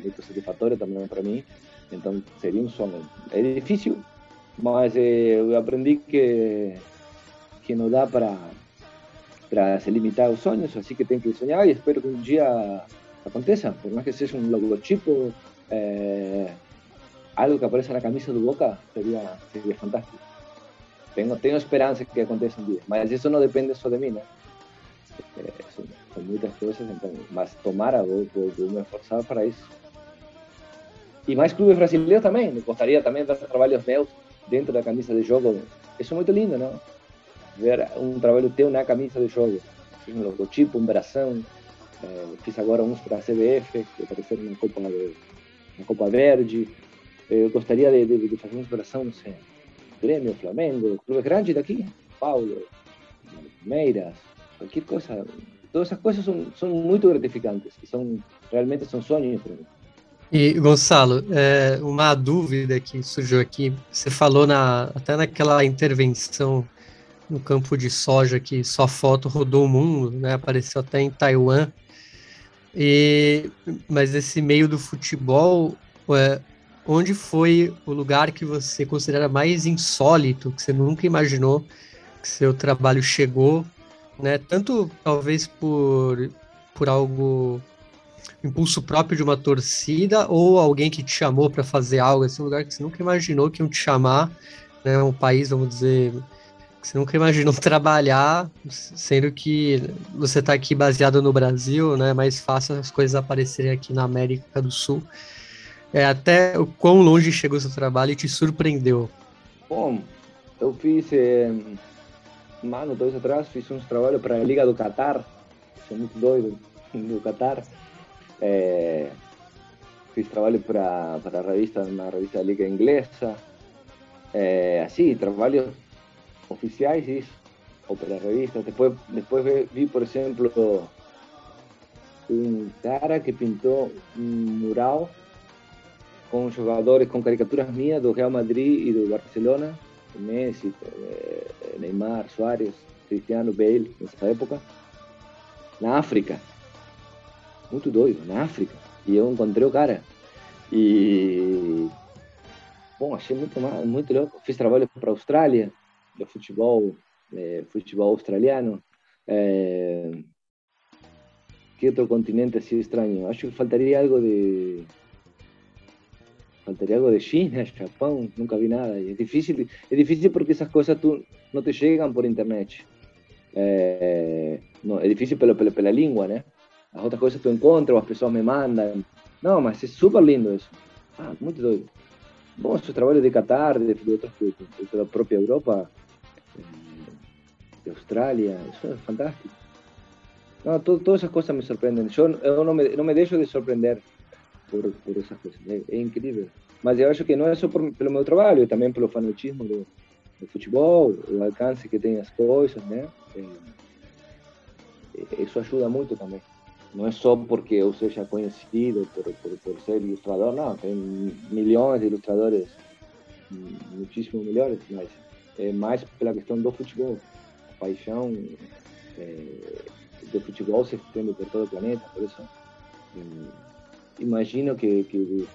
Speaker 5: muito satisfatório também para mim. Então seria um sonho. É difícil, mas eu aprendi que que não dá para para se limitar aos sonhos, assim que tem que sonhar e espero que um dia aconteça, por mais que seja um logotipo, algo que apareça na camisa do Boca seria, seria fantástico. Tenho, tenho esperança que aconteça um dia, mas isso não depende só de mim, né? É, são, são, muitas coisas, então, mas tomara, vou, vou, vou me esforçar para isso. E mais clubes brasileiros também, gostaria também de ver trabalhos meus dentro da camisa de jogo. Isso é muito lindo, não? Ver um trabalho teu na camisa de jogo. Um logotipo, um bração. É, fiz agora uns para a CBF, que apareceram na Copa na Copa Verde. Eu gostaria de, de, de fazer uma operação, não sei, Grêmio, Flamengo, clubes grandes daqui, Paulo, Palmeiras, qualquer coisa. Todas essas coisas são, são muito gratificantes, são, realmente são sonhos para mim.
Speaker 3: E, Gonçalo, é, uma dúvida que surgiu aqui, você falou na, até naquela intervenção no campo de soja que sua foto rodou o mundo, né, apareceu até em Taiwan, e, mas esse meio do futebol, é, onde foi o lugar que você considera mais insólito, que você nunca imaginou que seu trabalho chegou, né? Tanto talvez por, por algo impulso próprio de uma torcida ou alguém que te chamou para fazer algo, esse lugar que você nunca imaginou que iam te chamar, né? Um país, vamos dizer, que você nunca imaginou trabalhar, sendo que você está aqui baseado no Brasil, né? É mais fácil as coisas aparecerem aqui na América do Sul é, até o quão longe chegou seu trabalho e te surpreendeu?
Speaker 5: Bom, eu fiz, é, um ano, dois atrás, fiz uns trabalhos para a Liga do Qatar, sou muito doido do Qatar. É, fiz trabalho para, para a revista, uma revista da Liga Inglesa, é, assim, trabalhos oficiais, isso, ou para revistas. Depois, depois vi, por exemplo, um cara que pintou um mural com jogadores com caricaturas minhas do Real Madrid e do Barcelona, Messi, Neymar, Suárez, Cristiano, Bale, nessa época, na África. Muito doido, na África. E eu encontrei o cara. E. Bom, achei muito, muito louco. Fiz trabalho para a Austrália, do futebol, é, futebol australiano. É... Que outro continente assim estranho? Acho que faltaria algo de faltaría algo de China, Japón, nunca vi nada. Y es difícil, es difícil porque esas cosas tú no te llegan por internet. Eh, no, es difícil pela, pela, pela língua, né? As outras coisas tu encontras, as pessoas me mandam. Não, mas é super lindo isso. Ah, muito doido. Bom, esse trabalho de Qatar, de, de outros, da própria Europa, de Australia, eso es fantástico. No, todas esas cosas me sorprenden. Yo, yo no, me, no me dejo de sorprender por, por esas cosas. É, é incrível. Mas eu acho que não é só por, pelo meu trabalho, também pelo fanatismo do, do futebol, o alcance que tem as coisas, né? É, isso ajuda muito também. Não é só porque eu seja conhecido por, por, por ser ilustrador, não. Tem milhões de ilustradores, muitíssimo melhores, mas é mais pela questão do futebol. A paixão é, do futebol se estende por todo o planeta, por isso imagino que, que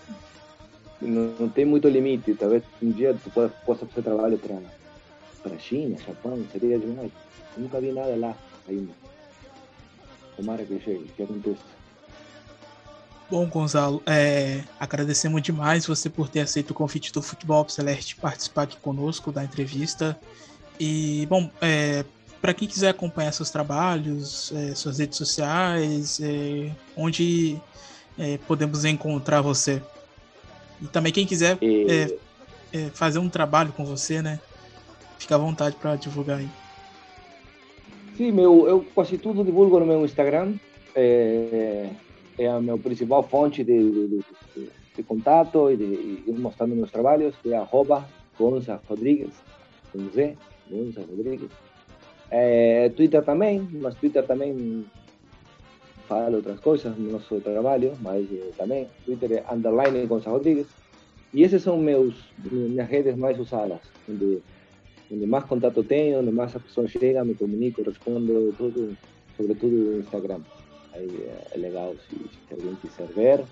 Speaker 5: não, não, tem muito limite. Talvez um dia tu possa fazer trabalho para para China, Japão, seria demais. Eu nunca vi nada lá ainda. Tomara que chegue, que aconteça.
Speaker 2: Bom, Gonzalo, é, agradecemos demais você por ter aceito o convite do Futebol Celeste participar aqui conosco da entrevista. E, bom, é, para quem quiser acompanhar seus trabalhos, é, suas redes sociais, é, onde é, podemos encontrar você? E também quem quiser é, é, fazer um trabalho com você, né? Fica à vontade para divulgar aí.
Speaker 5: Sim, meu, eu quase tudo divulgo no meu Instagram. É, é a minha principal fonte de, de, de, de contato e de ir mostrando meus trabalhos, que é arroba Gonza Rodrigues, com Z, Gonza Rodrigues. É, Twitter também, mas Twitter também fala outras coisas no nosso trabalho, mas eh, também Twitter é underline Gonza Rodrigues. E esses são meus minhas redes mais usadas, onde, onde mais contato tenho, onde mais a pessoa chega, me comunico, respondo, tudo, sobretudo no Instagram. Aí é legal se, se alguém quiser ver,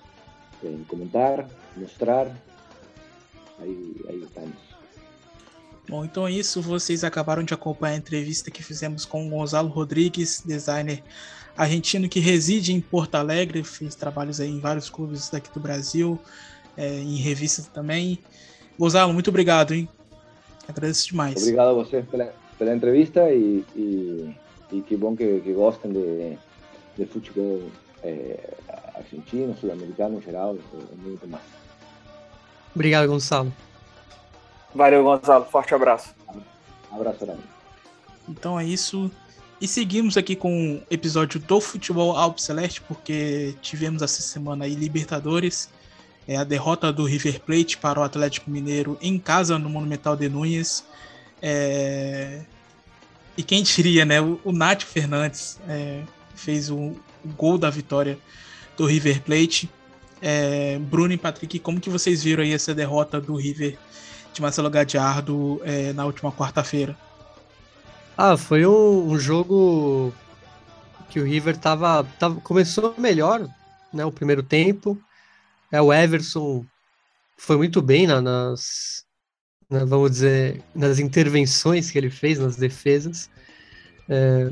Speaker 5: comentar, mostrar, aí, aí estamos.
Speaker 2: Bom, então é isso. Vocês acabaram de acompanhar a entrevista que fizemos com o Gonzalo Rodrigues, designer argentino que reside em Porto Alegre, fez trabalhos aí em vários clubes daqui do Brasil, é, em revistas também. Gonzalo, muito obrigado, hein? Agradeço demais.
Speaker 5: Obrigado a você pela, pela entrevista e, e, e, que bom que, que gostem de, de futebol é, argentino, sul-americano em geral, e muito mais.
Speaker 3: Obrigado, Gonçalo.
Speaker 4: Valeu, Gonzalo. Forte abraço.
Speaker 5: Um abraço, Dani.
Speaker 2: Então é isso. E seguimos aqui com o episódio do Futebol Alpe Celeste, porque tivemos essa semana aí Libertadores. É a derrota do River Plate para o Atlético Mineiro em casa no Monumental de Núñez. É... E quem diria, né? O, o Fernandes é, fez o, o, gol da vitória do River Plate. É, Bruno e Patrick, como que vocês viram aí essa derrota do River de Marcelo Gadiardo é, na última quarta-feira?
Speaker 3: Ah, foi um, um, jogo que o River tava, tava, começou melhor, né, o primeiro tempo. É, o Everson foi muito bem na, nas, na, vamos dizer, nas intervenções que ele fez nas defesas. É,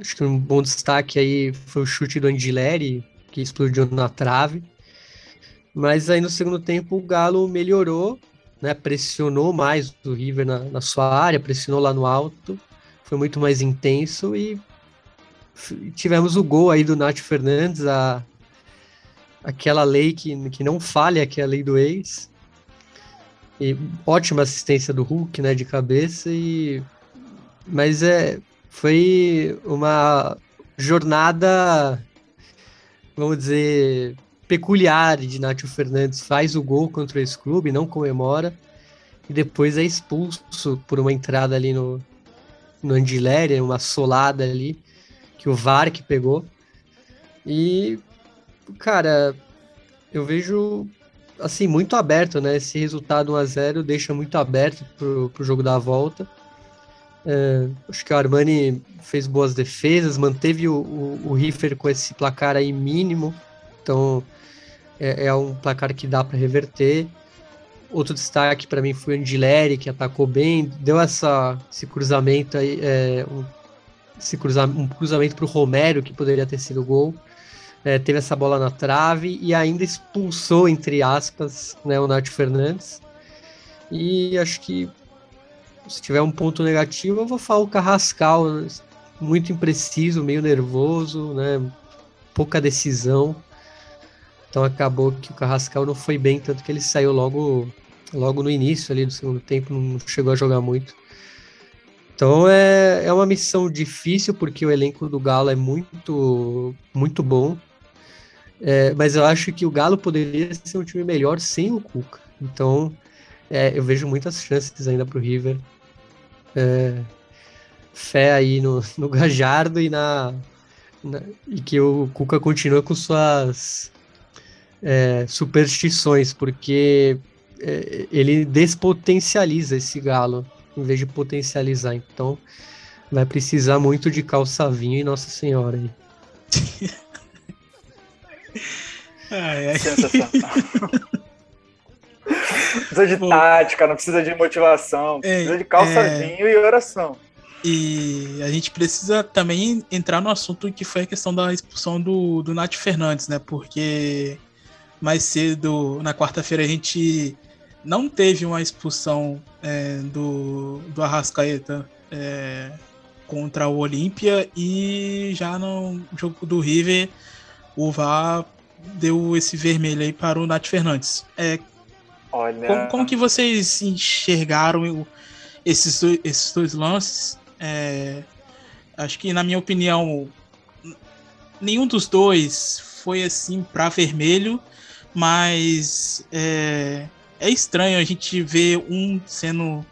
Speaker 3: acho que um bom destaque aí foi o chute do Angileri, que explodiu na trave. Mas aí no segundo tempo o Galo melhorou né, pressionou mais o River na, na, sua área, pressionou lá no alto, foi muito mais intenso e tivemos o gol aí do Nath Fernandes, a, aquela lei que, que não falha, que é a lei do ex. E ótima assistência do Hulk, né, de cabeça e mas é foi uma jornada vamos dizer peculiar de Nátio Fernandes faz o gol contra esse clube, não comemora, e depois é expulso por uma entrada ali no, no Andiléria, uma solada ali, que o VAR que pegou. E, cara, eu vejo assim, muito aberto, né? Esse resultado 1x0 deixa muito aberto pro, pro jogo da volta. É, acho que o Armani fez boas defesas, manteve o, o, o Riffer com esse placar aí mínimo. Então, é, é um placar que dá para reverter. Outro destaque para mim foi o Angileri, que atacou bem, deu essa, esse cruzamento aí, é, um, esse cruza, um cruzamento para o Romero, que poderia ter sido gol. É, teve essa bola na trave e ainda expulsou, entre aspas, né, o Nath Fernandes. E acho que se tiver um ponto negativo, eu vou falar o Carrascal, muito impreciso, meio nervoso, né, pouca decisão. Então acabou que o Carrascal não foi bem, tanto que ele saiu logo, logo no início ali do segundo tempo, não chegou a jogar muito. Então é, é uma missão difícil, porque o elenco do Galo é muito, muito bom. É, mas eu acho que o Galo poderia ser um time melhor sem o Cuca. Então é, eu vejo muitas chances ainda para o River. É, fé aí no, no Gajardo e na, na, e que o Cuca continua com suas é, superstições, porque ele despotencializa esse galo em vez de potencializar. Então, vai precisar muito de calçavinho e Nossa Senhora aí.
Speaker 4: ai, ai. Sensacional. precisa de Bom, tática, não precisa de motivação, é, precisa de calçavinho é... e oração.
Speaker 2: E a gente precisa também entrar no assunto que foi a questão da expulsão do, do Nath Fernandes, né? Porque mais cedo, na quarta-feira, a gente não teve uma expulsão é, do, do Arrascaeta é, contra o Olímpia e já no jogo do River o VAR deu esse vermelho aí para o Nath Fernandes. É,
Speaker 4: Olha...
Speaker 2: como, como que vocês enxergaram esses, dois, esses dois lances? É, acho que, na minha opinião, nenhum dos dois foi assim para vermelho, mas é, é estranho a gente ver um sendo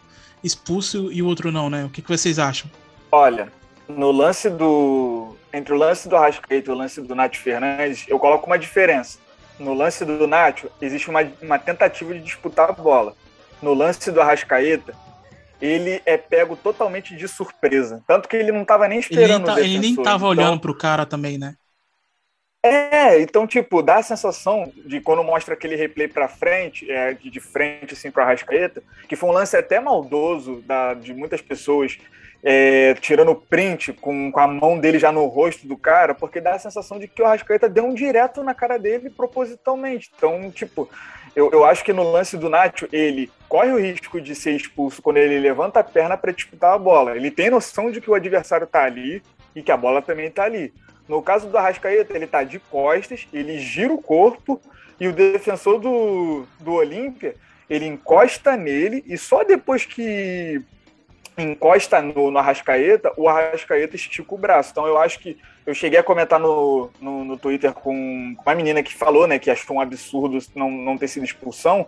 Speaker 2: expulso e o outro não, né? O que, que vocês acham?
Speaker 4: Olha, no lance do. Entre o lance do Arrascaeta e o lance do Nath Fernandes, eu coloco uma diferença. No lance do Nath, existe uma, uma tentativa de disputar a bola. No lance do Arrascaeta, ele é pego totalmente de surpresa. Tanto que ele não estava nem esperando
Speaker 2: ele, tá, ele nem estava então... olhando pro cara também, né?
Speaker 4: É, então, tipo, dá a sensação de quando mostra aquele replay pra frente, é, de, frente, assim, pra Rascaeta, que foi um lance até maldoso da, de muitas pessoas, é, tirando print com, com a mão dele já no rosto do cara, porque dá a sensação de que o Rascaeta deu um direto na cara dele propositalmente. Então, tipo, eu, eu acho que no lance do Nacho, ele corre o risco de ser expulso quando ele levanta a perna para disputar a bola. Ele tem noção de que o adversário tá ali e que a bola também tá ali. No caso do Arrascaeta, ele tá de costas, ele gira o corpo e o defensor do, do Olímpia, ele encosta nele e só depois que encosta no, no Arrascaeta, o Arrascaeta estica o braço. Então eu acho que eu cheguei a comentar no, no, no Twitter com uma menina que falou, né, que achou um absurdo não, não ter sido expulsão,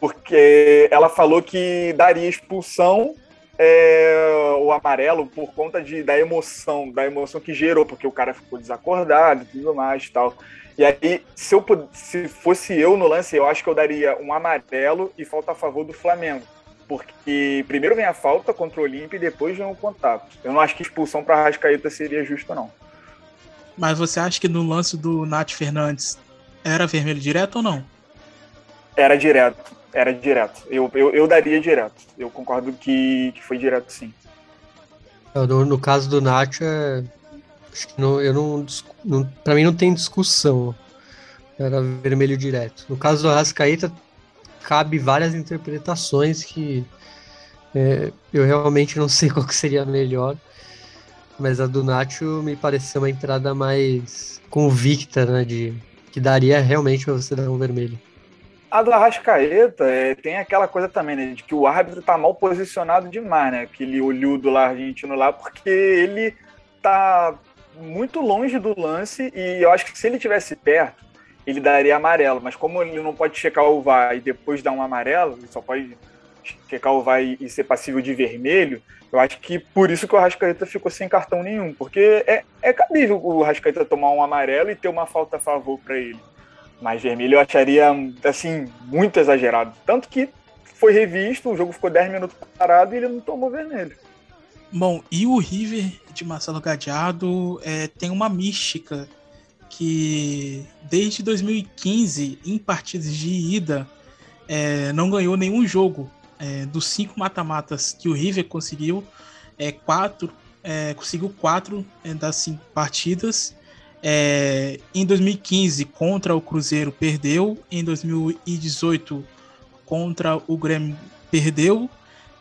Speaker 4: porque ela falou que daria expulsão é, o amarelo por conta de, da emoção, da emoção que gerou, porque o cara ficou desacordado e tudo mais e tal. E aí, se, eu, se fosse eu no lance, eu acho que eu daria um amarelo e falta a favor do Flamengo. Porque primeiro vem a falta contra o Olímpia e depois vem o contato. Eu não acho que expulsão para Rascaeta seria justo, não.
Speaker 2: Mas você acha que no lance do Nath Fernandes era vermelho direto ou não?
Speaker 4: Era direto. Era direto. Eu, eu, eu daria direto. Eu concordo que, que foi direto, sim.
Speaker 3: No, no caso do Nacho, é, acho que não, eu não, não. Pra mim não tem discussão. Era vermelho direto. No caso do Arrascaeta, cabe várias interpretações que é, eu realmente não sei qual que seria a melhor. Mas a do Nacho me pareceu uma entrada mais convicta, né? De que daria realmente pra você dar um vermelho.
Speaker 4: A do Arrascaeta é, tem aquela coisa também, né? De que o árbitro tá mal posicionado demais, né? Aquele olhudo lá argentino lá, porque ele tá muito longe do lance e eu acho que se ele tivesse perto, ele daria amarelo. Mas como ele não pode checar o VAR e depois dar um amarelo, ele só pode checar o VAR e, ser passível de vermelho, eu acho que por isso que o Arrascaeta ficou sem cartão nenhum. Porque é, é cabível o Arrascaeta tomar um amarelo e ter uma falta a favor para ele. Mas vermelho eu acharia, assim, muito exagerado. Tanto que foi revisto, o jogo ficou 10 minutos parado e ele não tomou vermelho.
Speaker 2: Bom, e o River de Marcelo Gadiardo é, tem uma mística que desde 2015, em partidas de ida, é, não ganhou nenhum jogo. É, dos cinco mata-matas que o River conseguiu, é, quatro, é, conseguiu quatro é, das cinco partidas é, em 2015 contra o Cruzeiro perdeu, em 2018 contra o Grêmio perdeu,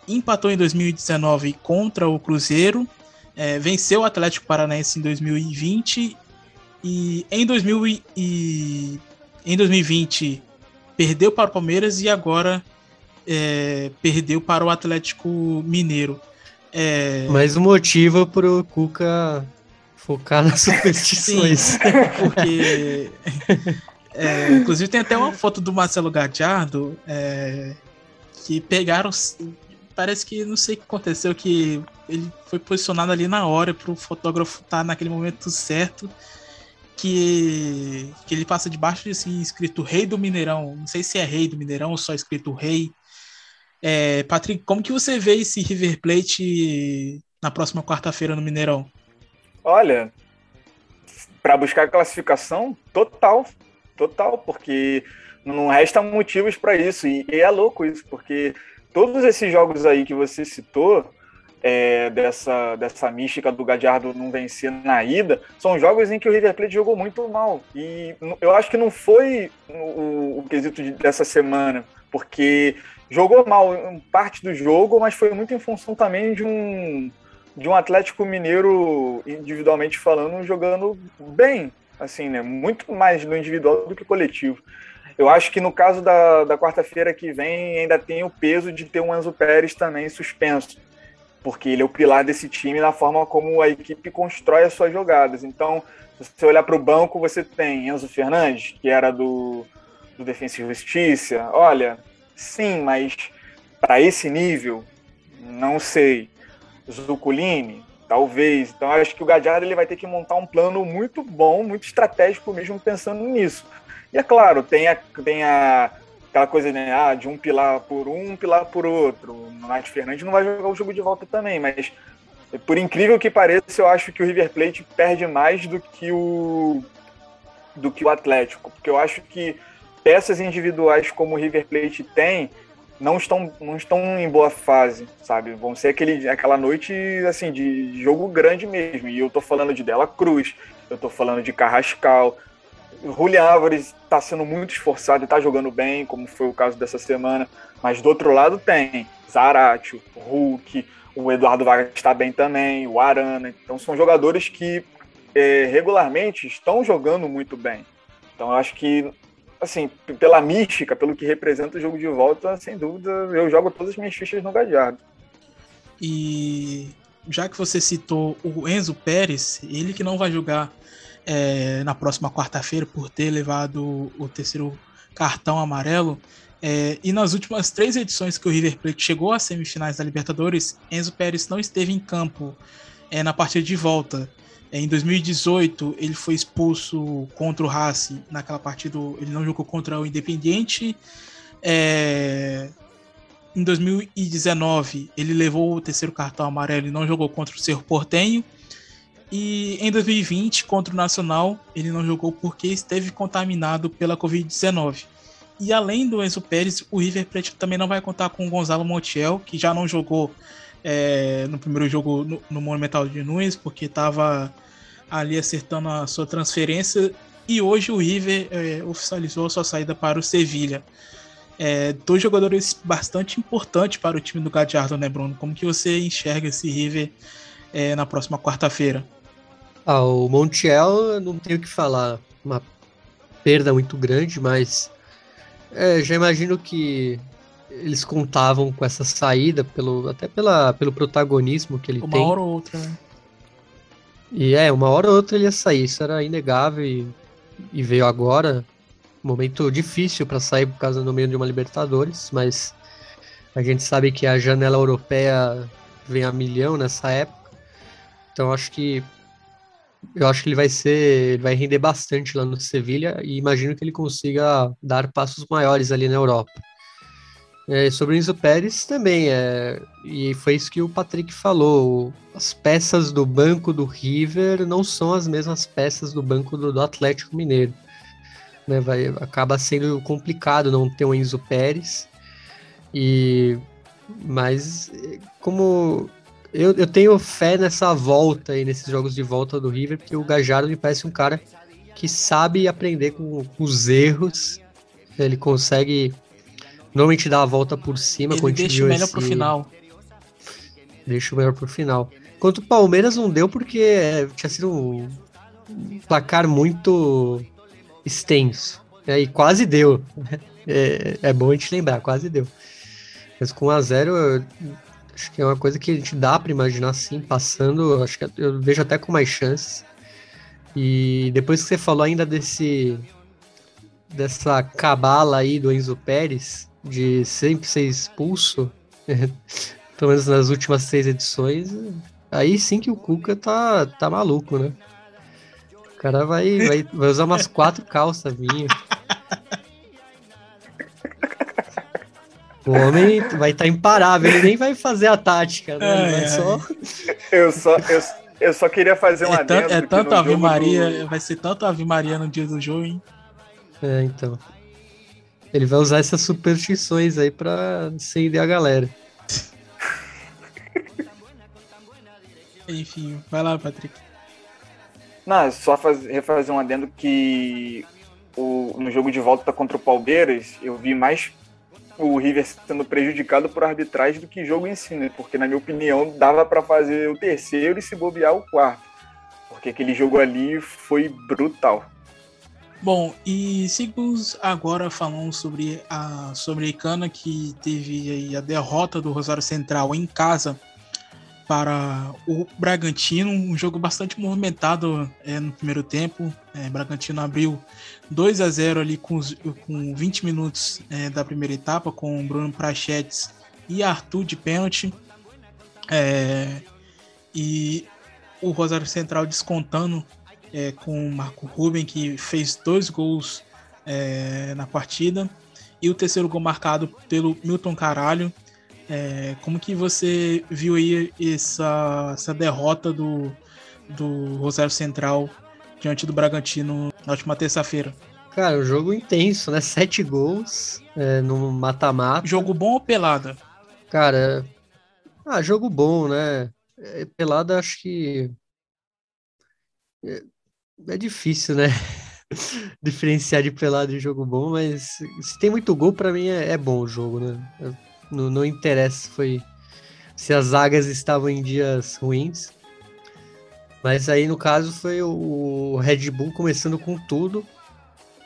Speaker 2: empatou em 2019 contra o Cruzeiro, é, venceu o Atlético Paranaense em 2020 e em, 2000 e, em 2020 perdeu para o Palmeiras e agora é, perdeu para o Atlético Mineiro.
Speaker 3: É... Mais um motivo pro Cuca focar nas superstições. Sim,
Speaker 2: porque. É, inclusive tem até uma foto do Marcelo Gadiardo é, que pegaram. Parece que não sei o que aconteceu, que ele foi posicionado ali na hora para o fotógrafo estar tá naquele momento certo. Que, que ele passa debaixo de assim, escrito Rei do Mineirão. Não sei se é Rei do Mineirão ou só escrito Rei. É, Patrick, como que você vê esse River Plate na próxima quarta-feira no Mineirão?
Speaker 4: Olha, para buscar classificação, total, total, porque não resta motivos para isso. E, e, é louco isso, porque todos esses jogos aí que você citou, é, dessa, dessa mística do Gadiardo não vencer na ida, são jogos em que o River Plate jogou muito mal. E eu acho que não foi o, o quesito de, dessa semana, porque jogou mal parte do jogo, mas foi muito em função também de um de um Atlético Mineiro individualmente falando jogando bem, assim, né? Muito mais no individual do que coletivo. Eu acho que no caso da, da quarta-feira que vem ainda tem o peso de ter um Enzo Pérez também suspenso, porque ele é o pilar desse time na forma como a equipe constrói as suas jogadas. Então, se você olhar para o banco, você tem Enzo Fernandes, que era do, do Defensa e Justiça. Olha, Sim, mas para esse nível, não sei. Zuculini, talvez. Então acho que o Gadiardo ele vai ter que montar um plano muito bom, muito estratégico mesmo pensando nisso. E é claro, tem a, tem a aquela coisa né, ah, de um pilar por um, um pilar por outro. O Nath Fernandes não vai jogar o jogo de volta também, mas por incrível que pareça, eu acho que o River Plate perde mais do que o do que o Atlético, porque eu acho que peças individuais como o River Plate tem não estão, não estão em boa fase, sabe? Vão ser aquele, aquela noite assim de jogo grande mesmo. E eu tô falando de Dela Cruz, eu tô falando de Carrascal. Julian Álvares está sendo muito esforçado e está jogando bem, como foi o caso dessa semana. Mas do outro lado tem Zarate, o Hulk, o Eduardo Vargas está bem também, o Arana. Então são jogadores que é, regularmente estão jogando muito bem. Então eu acho que assim, pela mística, pelo que representa o jogo de volta, sem dúvida, eu jogo todas as minhas fichas no Gadiardo.
Speaker 2: E já que você citou o Enzo Pérez, ele que não vai jogar é, na próxima quarta-feira por ter levado o terceiro cartão amarelo. É, e nas últimas três edições que o River Plate chegou às semifinais da Libertadores, Enzo Pérez não esteve em campo é, na partida de volta. Em 2018, ele foi expulso contra o Racing naquela partida. Ele não jogou contra o Independiente. É... Em 2019, ele levou o terceiro cartão amarelo e não jogou contra o Cerro Portenho. E em 2020, contra o Nacional, ele não jogou porque esteve contaminado pela Covid-19. E além do Enzo Pérez, o River Plate também não vai contar com o Gonzalo Montiel, que já não jogou é, no primeiro jogo no, no Monumental de Nunes, porque estava ali acertando a sua transferência. E hoje o River é, oficializou a sua saída para o Sevilha. É, dois jogadores bastante importantes para o time do Gadiardo, né, Bruno? Como que você enxerga esse River é, na próxima quarta-feira?
Speaker 3: Ah, o Montiel, não tenho o que falar. Uma perda muito grande, mas é, já imagino que eles contavam com essa saída, pelo, até pela, pelo protagonismo que ele
Speaker 2: uma
Speaker 3: tem.
Speaker 2: Uma hora ou outra, né?
Speaker 3: E é, uma hora ou outra ele ia sair, isso era inegável e, e veio agora. Momento difícil para sair por causa do meio de uma Libertadores, mas a gente sabe que a janela europeia vem a milhão nessa época. Então acho que eu acho que ele vai ser, ele vai render bastante lá no Sevilha e imagino que ele consiga dar passos maiores ali na Europa. É, sobre o Enzo Pérez também, é, e foi isso que o Patrick falou. As peças do banco do River não são as mesmas peças do banco do, do Atlético Mineiro. Né, vai, acaba sendo complicado não ter o Enzo Pérez. E, mas, como eu, eu tenho fé nessa volta aí, nesses jogos de volta do River, porque o Gajardo me parece um cara que sabe aprender com, com os erros. Ele consegue Normalmente dá a volta por cima.
Speaker 2: Ele deixa o melhor esse... pro final.
Speaker 3: Deixa o melhor pro final. Enquanto o Palmeiras não deu porque é, tinha sido um placar muito extenso. Né? E quase deu. É, é, bom a gente lembrar, quase deu. Mas com 1 a 0 Acho que é uma coisa que a gente dá para imaginar assim, passando. Acho que eu vejo até com mais chances. E depois que você falou ainda desse dessa cabala aí do Enzo Pérez de sempre ser expulso, pelo menos nas últimas seis edições, aí sim que o Cuca tá, tá maluco, né? O cara vai, vai, vai usar umas quatro calças minhas. O homem vai estar tá imparável, ele nem vai fazer a tática, né? Ai, só...
Speaker 4: Eu só. Eu, eu só queria fazer um
Speaker 2: é adendo. É tanto Ave Maria, do... vai ser tanto Ave Maria no dia do jogo, hein?
Speaker 3: É, então. Ele vai usar essas superstições aí pra acender a galera.
Speaker 2: Enfim, vai lá, Patrick.
Speaker 4: Não, é só fazer, refazer um adendo que o, no jogo de volta contra o Palmeiras, eu vi mais o River sendo prejudicado por arbitragem do que jogo em si, né? Porque, na minha opinião, dava para fazer o terceiro e se bobear o quarto. Porque aquele jogo ali foi brutal.
Speaker 2: Bom, e seguimos agora falando sobre a Sul-Americana que teve a derrota do Rosário Central em casa para o Bragantino, um jogo bastante movimentado é, no primeiro tempo. É, Bragantino abriu 2 a 0 ali com, com 20 minutos é, da primeira etapa, com Bruno Prachetes e Arthur de pênalti. É, e o Rosário Central descontando é, com o Marco Ruben, que fez dois gols é, na partida. E o terceiro gol marcado pelo Milton Caralho, é, como que você viu aí essa, essa derrota do, do Rosário Central diante do Bragantino na última terça-feira?
Speaker 3: Cara, um jogo intenso, né? Sete gols é, no mata-mata.
Speaker 2: Jogo bom ou pelada?
Speaker 3: Cara, ah, jogo bom, né? É, pelada acho que é, difícil, né? Diferenciar de pelada e jogo bom, mas se tem muito gol, para mim é, é, bom o jogo, né? Não, não interessa se foi se as zagas estavam em dias ruins. Mas aí no caso foi o Red Bull começando com tudo,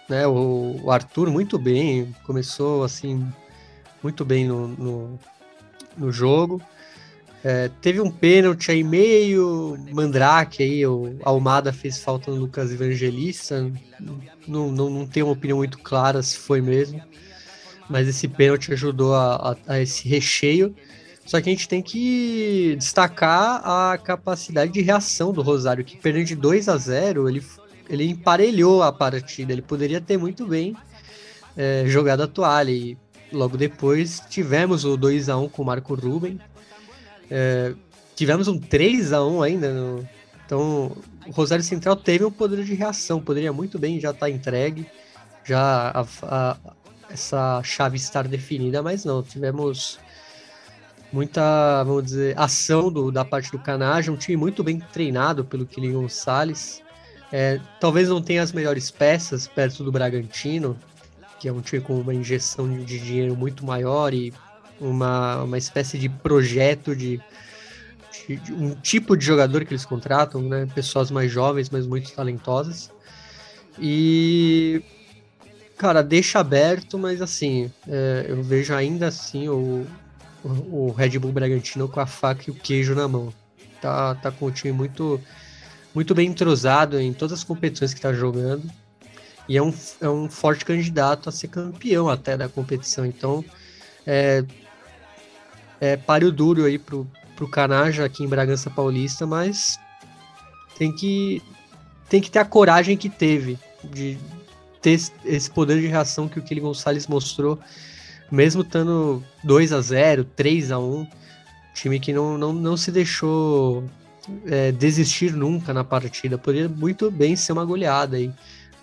Speaker 3: né? O, o Arthur muito bem, começou assim muito bem no, no, no jogo. É, teve um pênalti aí meio mandrake aí, o Almada fez falta no Lucas Evangelista. Não, não, não tenho uma opinião muito clara se foi mesmo mas esse pênalti ajudou a, a, a, esse recheio. Só que a gente tem que destacar a capacidade de reação do Rosário, que perdendo de 2 a 0 ele, ele emparelhou a partida. Ele poderia ter muito bem é, jogado a toalha. E logo depois tivemos o 2 a 1 com o Marco Ruben. É, tivemos um 3 a 1 ainda. No, então, o Rosário Central teve um poder de reação, poderia muito bem já estar tá entregue. Já a, a, essa chave estar definida, mas não, tivemos muita, vamos dizer, ação do, da parte do Canagem, um time muito bem treinado pelo Kylian Gonçalves. É, talvez não tenha as melhores peças perto do Bragantino, que é um time com uma injeção de dinheiro muito maior e uma, uma espécie de projeto de, de, de um tipo de jogador que eles contratam, né? Pessoas mais jovens, mas muito talentosas. E Cara, deixa aberto, mas assim, é, eu vejo ainda assim o, o, Red Bull Bragantino com a faca e o queijo na mão. Tá, tá com o time muito, muito bem entrosado em todas as competições que tá jogando. E é um, é um forte candidato a ser campeão até da competição. Então, é, é páreo duro aí pro, pro Canaja aqui em Bragança Paulista, mas tem que, tem que ter a coragem que teve de, ter esse poder de reação que o Kili Gonçalves mostrou, mesmo estando 2 a 0 3 a 1 time que não, não, não se deixou é, desistir nunca na partida. Poderia muito bem ser uma goleada aí.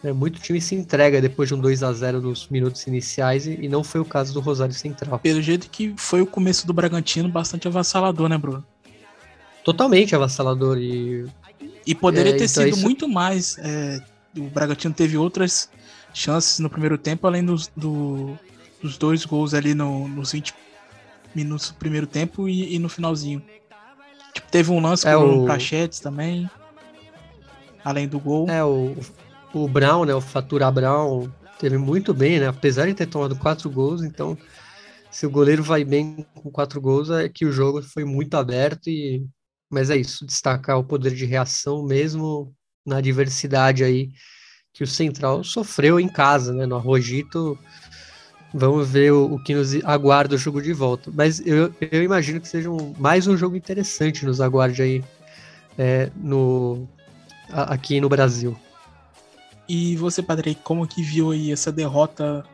Speaker 3: É, muito time se entrega depois de um 2 a 0 nos minutos iniciais e, e, não foi o caso do Rosário Central.
Speaker 2: Pelo jeito que foi o começo do Bragantino bastante avassalador, né, Bruno?
Speaker 3: Totalmente avassalador e.
Speaker 2: E poderia é, ter então sido isso... muito mais. É, o Bragantino teve outras chances no primeiro tempo, além dos, do, dos dois gols ali no, nos 20 minutos do primeiro tempo e, e no finalzinho. Tipo, teve um lance é com o Prachetes também, além do gol.
Speaker 3: É, o, o Brown, né, o Fatura Brown, teve muito bem, né, apesar de ter tomado quatro gols, então se o goleiro vai bem com quatro gols, é que o jogo foi muito aberto e mas é isso, destacar o poder de reação mesmo na diversidade aí que o Central sofreu em casa, né? No Arrojito, vamos ver o, o que nos aguarda o jogo de volta. Mas eu, eu imagino que seja um, mais um jogo interessante nos aguarde aí é, no, a, aqui no Brasil.
Speaker 2: E você, Patrick, como que viu aí essa derrota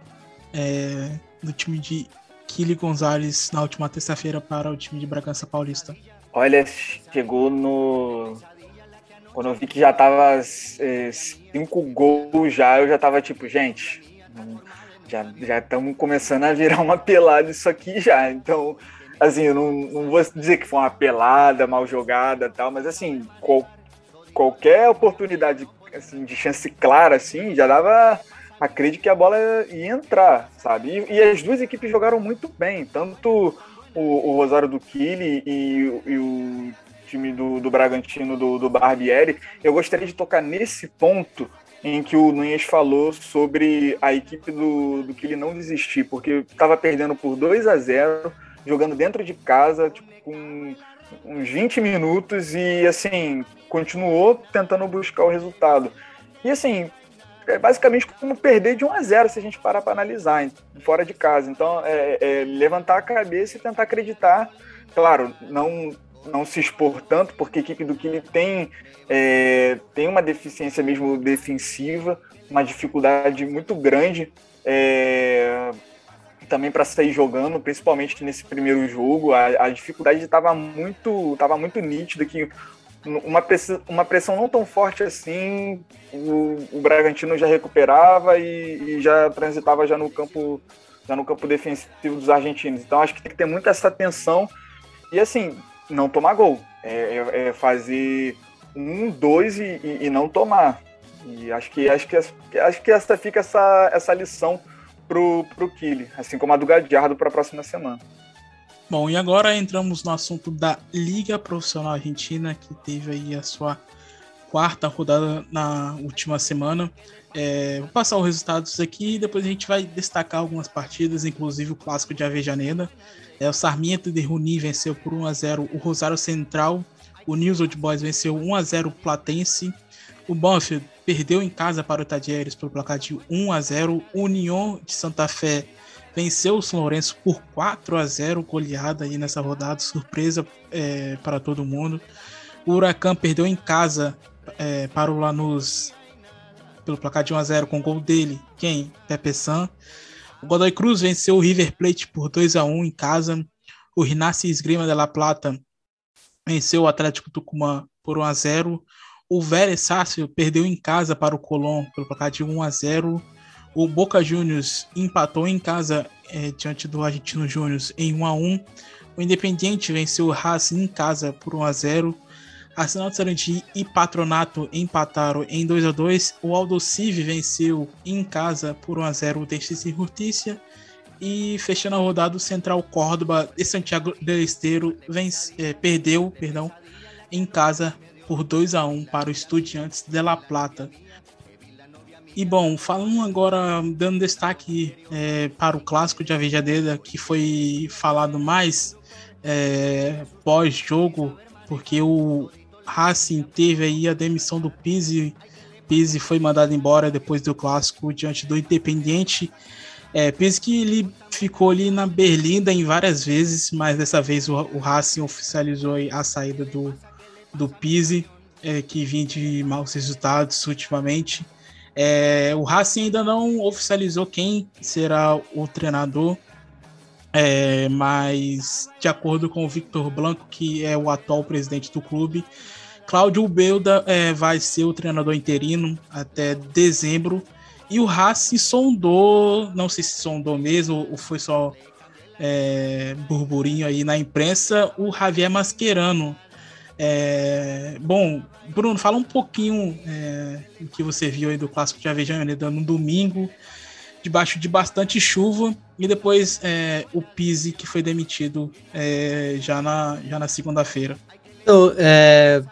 Speaker 2: é, do time de Kili Gonzalez na última terça-feira para o time de Bragança Paulista?
Speaker 4: Olha, chegou no. Quando eu vi que já tava é, cinco gols já, eu já tava tipo, gente, já estamos começando a virar uma pelada isso aqui já. Então, assim, eu não, não vou dizer que foi uma pelada mal jogada tal, mas assim, qual, qualquer oportunidade assim, de chance clara, assim, já dava acredito que a bola ia entrar, sabe? E, e, as duas equipes jogaram muito bem, tanto o, o Rosário do Chile e, e, o time do, do Bragantino do, do Barbieri. Eu gostaria de tocar nesse ponto em que o Nunes falou sobre a equipe do, do Chile não desistir, porque estava perdendo por 2 a 0 jogando dentro de casa, tipo, com uns 20 minutos e assim, continuou tentando buscar o resultado. E assim, é basicamente como perder de 1 a 0 se a gente parar para analisar fora de casa. Então, é, é, levantar a cabeça e tentar acreditar. Claro, não não se expor tanto, porque a equipe do Kine tem, é, tem uma deficiência mesmo defensiva, uma dificuldade muito grande é, também para sair jogando, principalmente nesse primeiro jogo. A, a dificuldade estava muito, tava muito nítida que uma pressão, uma pressão não tão forte assim, o, o Bragantino já recuperava e, e, já transitava já no campo já no campo defensivo dos argentinos. Então acho que tem que ter muita essa atenção e assim não tomar gol, é, é, é fazer um, dois e, e, e, não tomar. E acho que acho que acho que essa fica essa essa lição pro pro Kili, assim como a do Gadiardo para a próxima semana.
Speaker 2: Bom, e agora entramos no assunto da Liga Profissional Argentina, que teve aí a sua quarta rodada na última semana. É, vou passar os resultados aqui e depois a gente vai destacar algumas partidas, inclusive o clássico de Avejaneda. É, o Sarmiento de Runi venceu por 1 a 0 o Rosário Central. O News Old Boys venceu 1 a 0 o Platense. O Banfield perdeu em casa para o Tadieres pelo placar de 1 a 0. O União de Santa Fé venceu o São Lourenço por 4 a 0 goleada aí nessa rodada, surpresa é, para todo mundo. O Huracan perdeu em casa é, para o Lanús pelo placar de 1 a 0 com o gol dele, quem? Pepe San. O Godoy Cruz venceu o River Plate por 2 a 1 em casa. O Rinácio Esgrima de La Plata venceu o Atlético Tucumã por 1 a 0. O Vélez Sácio perdeu em casa para o Colón pelo placar de 1 a 0. O Boca Juniors empatou em casa é, diante do Argentino Júnior em 1 a 1. O Independiente venceu o Racing em casa por 1 a 0. Arsenal de Sarandi e Patronato empataram em 2 a 2. O Aldo Civi venceu em casa por 1 a 0 o Texas e Justiça. E fechando a rodada, o Central Córdoba de Santiago del Esteiro vence, é, perdeu perdão, em casa por 2 a 1 para o Estudiantes de La Plata. E bom, falando agora, dando destaque é, para o clássico de Avejadeira, que foi falado mais é, pós-jogo, porque o Racing teve aí a demissão do Pizzi. Pizzi foi mandado embora depois do clássico diante do Independiente. É, Pizzi que ele ficou ali na Berlinda em várias vezes, mas dessa vez o, o Racing oficializou a saída do, do Pizzi, é, que vinha de maus resultados ultimamente. É, o Racing ainda não oficializou quem será o treinador, é, mas de acordo com o Victor Blanco, que é o atual presidente do clube, Cláudio Belda é, vai ser o treinador interino até dezembro. E o Racing sondou, não sei se sondou mesmo ou foi só é, burburinho aí na imprensa, o Javier Mascherano, é, bom, Bruno, fala um pouquinho é, do que você viu aí do clássico de Avejaneda no domingo, debaixo de bastante chuva, e depois é, o Pise, que foi demitido é, já na, já na segunda-feira.
Speaker 3: Então, é,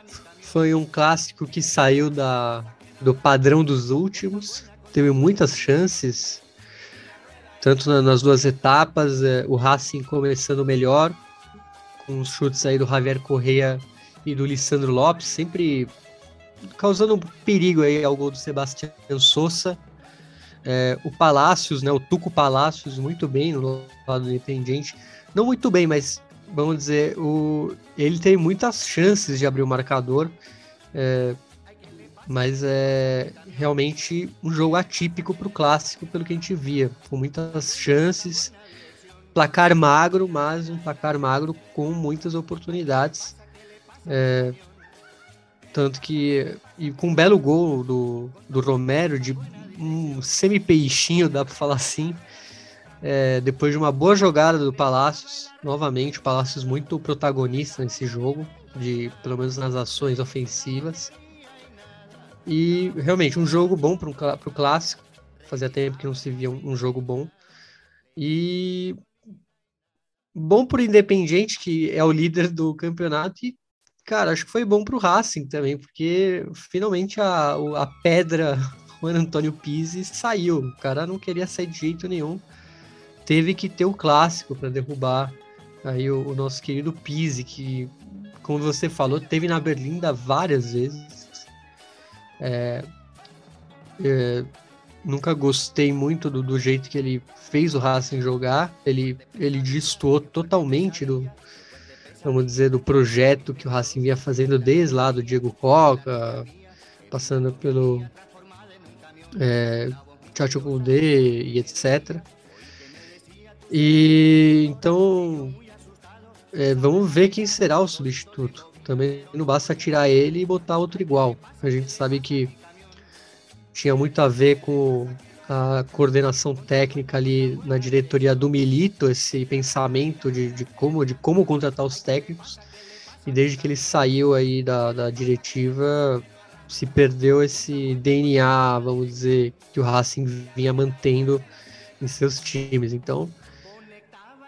Speaker 3: foi um clássico que saiu da, do padrão dos últimos, teve muitas chances. tanto na, nas duas etapas, é, o Racing começando melhor, com os chutes aí do Javier Correia e do Lissandro Lopes, sempre causando um perigo aí ao gol do Sebastião Sousa. É, o Palácios, né, o Tuco Palácios, muito bem no lado independente. Não muito bem, mas vamos dizer, o, ele tem muitas chances de abrir o marcador. É, mas é realmente um jogo atípico para o clássico, pelo que a gente via, com muitas chances, placar magro, mas um placar magro com muitas oportunidades. É, tanto que, e com um belo gol do, do Romero, de um semi-peixinho, dá para falar assim, é, depois de uma boa jogada do Palácios, novamente, o Palácios muito protagonista nesse jogo, de pelo menos nas ações ofensivas. E realmente, um jogo bom para o clássico. Fazia tempo que não se via um, um jogo bom. E bom o Independiente, que é o líder do campeonato, e, cara, acho que foi bom para o Racing também, porque finalmente a, a pedra, o Antônio Pizzi, saiu. O cara não queria sair de jeito nenhum. Teve que ter o clássico para derrubar aí o, o, nosso querido Pizzi, que, como você falou, teve na Berlinda várias vezes é, é, nunca gostei muito do, do, jeito que ele fez o Racing jogar. Ele, ele destoou totalmente do, vamos dizer, do projeto que o Racing vinha fazendo desde lá do Diego Coca, passando pelo é, Chacho Goudé e etc. E então é, vamos ver quem será o substituto. Também não basta tirar ele e botar outro igual. A gente sabe que tinha muito a ver com a coordenação técnica ali na diretoria do Milito, esse pensamento de, de, como, de como contratar os técnicos. E desde que ele saiu aí da, da diretiva, se perdeu esse DNA, vamos dizer, que o Racing vinha mantendo em seus times. Então,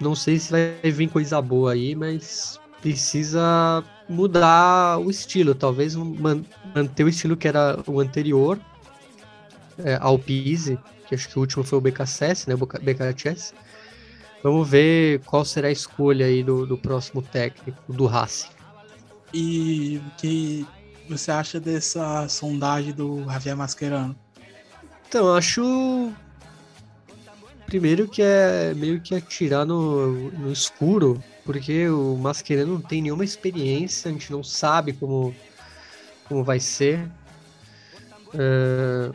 Speaker 3: não sei se vai vir coisa boa aí, mas precisa mudar o estilo, talvez man manter o estilo que era o anterior é, ao Pise, que acho que o último foi o BKSS, né, BKSS. Vamos ver qual será a escolha aí do, do próximo técnico do Racing.
Speaker 2: E o que você acha dessa sondagem do Javier Mascherano?
Speaker 3: Então, acho primeiro que é meio que atirar no, no escuro porque o Mascherano não tem nenhuma experiência, a gente não sabe como, como vai ser. Uh,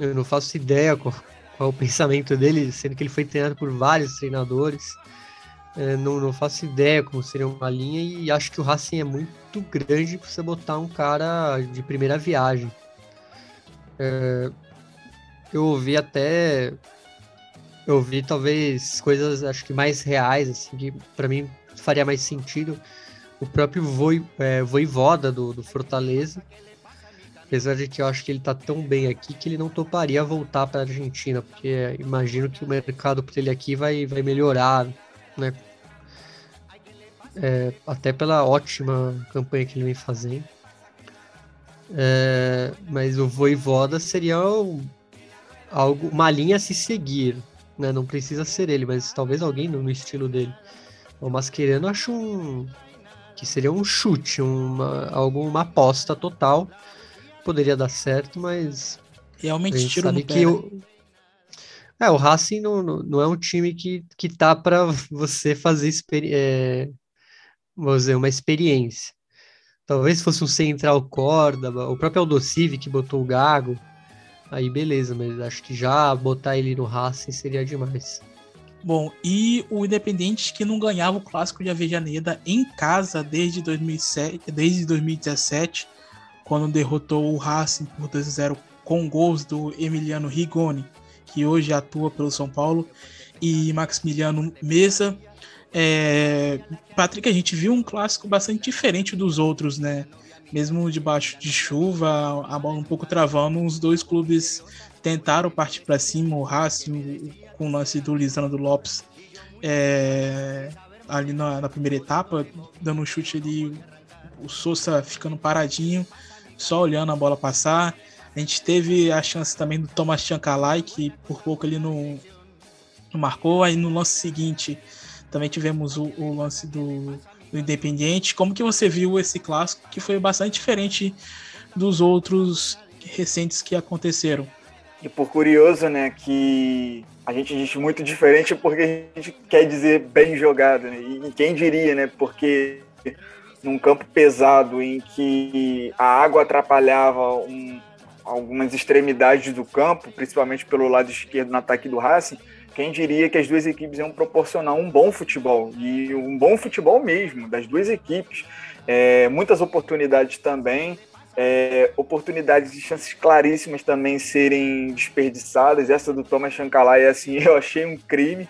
Speaker 3: eu não faço ideia qual, qual, é o pensamento dele, sendo que ele foi treinado por vários treinadores. Uh, não, não faço ideia como seria uma linha e acho que o Racing é muito grande para você botar um cara de primeira viagem. Uh, eu ouvi até eu vi talvez coisas acho que mais reais assim que para mim faria mais sentido o próprio Voi, é, Voivoda do, do Fortaleza apesar de que eu acho que ele tá tão bem aqui que ele não toparia voltar para a Argentina porque imagino que o mercado para ele aqui vai, vai melhorar né é, até pela ótima campanha que ele vem fazendo é, mas o Voivoda seria um, algo uma linha a se seguir né? Não precisa ser ele, mas talvez alguém no, no estilo dele. O Mascherano acho um que seria um chute, uma alguma aposta total. Poderia dar certo, mas
Speaker 2: realmente tiro
Speaker 3: sabe que o é, o Racing não, não é um time que, que tá para você fazer é, vamos dizer, uma experiência. Talvez fosse um Central Corda, o próprio Aldocivi que botou o Gago, aí beleza, mas acho que já botar ele no Racing seria demais.
Speaker 2: Bom, e o Independente que não ganhava o clássico de Avejaneda em casa desde 2007, desde 2017, quando derrotou o Racing por 2 a 0 com gols do Emiliano Rigoni, que hoje atua pelo São Paulo, e Maximiliano Mesa. É... Patrick, a gente viu um clássico bastante diferente dos outros, né? mesmo debaixo de chuva, a bola um pouco travando, os dois clubes tentaram partir para cima, o Racing com o lance do Lisandro Lopes é, ali na, na, primeira etapa, dando um chute ali, o Sousa ficando paradinho, só olhando a bola passar. A gente teve a chance também do Thomas Chancalay, que por pouco ele não, marcou. Aí no lance seguinte também tivemos o, o lance do, do Independiente. Como que você viu esse clássico que foi bastante diferente dos outros recentes que aconteceram?
Speaker 4: E por curioso, né, que a gente diz muito diferente porque a gente quer dizer bem jogado, né? E quem diria, né? Porque num campo pesado em que a água atrapalhava um, algumas extremidades do campo, principalmente pelo lado esquerdo no ataque do Racing, quem diria que as duas equipes iam proporcionar um bom futebol e um bom futebol mesmo das duas equipes, é, muitas oportunidades também é, oportunidades de chances claríssimas também serem desperdiçadas. Essa do Thomas Shankalaia, assim, eu achei um crime.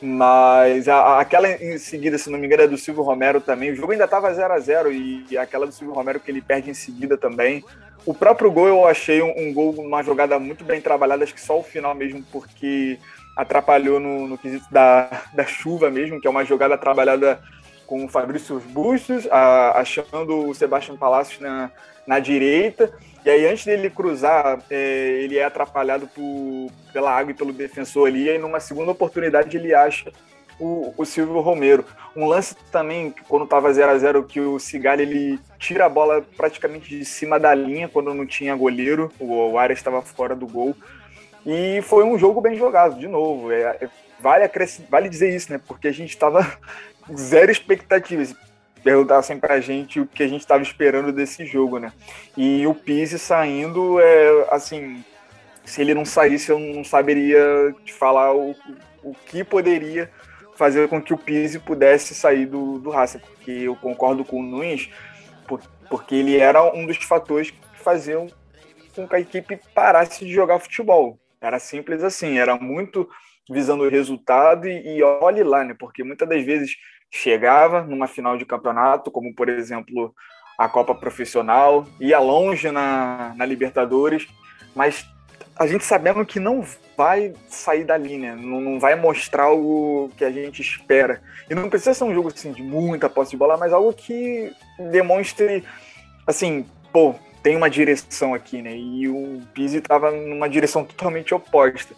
Speaker 4: Mas a, aquela em seguida, se não me engano, é do Silvio Romero também. O jogo ainda estava 0 a 0 e, e, aquela do Silvio Romero que ele perde em seguida também. O próprio gol eu achei um, um, gol, uma jogada muito bem trabalhada, acho que só o final mesmo, porque atrapalhou no, no quesito da, da chuva mesmo, que é uma jogada trabalhada com o Fabrício Bustos, a, achando o Sebastião Palacios na, na direita. E aí, antes dele cruzar, é, ele é atrapalhado por, pela água e pelo defensor ali. E aí, numa segunda oportunidade, ele acha o, o Silvio Romero. Um lance também, quando estava 0 a 0 que o Cigalli ele tira a bola praticamente de cima da linha, quando não tinha goleiro. O, o Arias estava fora do gol. E foi um jogo bem jogado, de novo. É, é vale, vale dizer isso, né? Porque a gente estava zero expectativas perguntassem pra gente o que a gente estava esperando desse jogo, né? E o Pise saindo, é assim, se ele não saísse, eu não saberia te falar o, o que poderia fazer com que o Pise pudesse sair do, do Racing, porque eu concordo com o Nunes, porque ele era um dos fatores que faziam com que a equipe parasse de jogar futebol. Era simples assim, era muito visando o resultado e, e olhe lá, né? Porque muitas das vezes chegava numa final de campeonato, como por exemplo a Copa Profissional, ia longe na, na Libertadores, mas a gente sabendo que não vai sair da linha, não, não, vai mostrar o que a gente espera. E não precisa ser um jogo assim, de muita posse de bola, mas algo que demonstre, assim, pô, tem uma direção aqui, né? E o Pizzi estava numa direção totalmente oposta.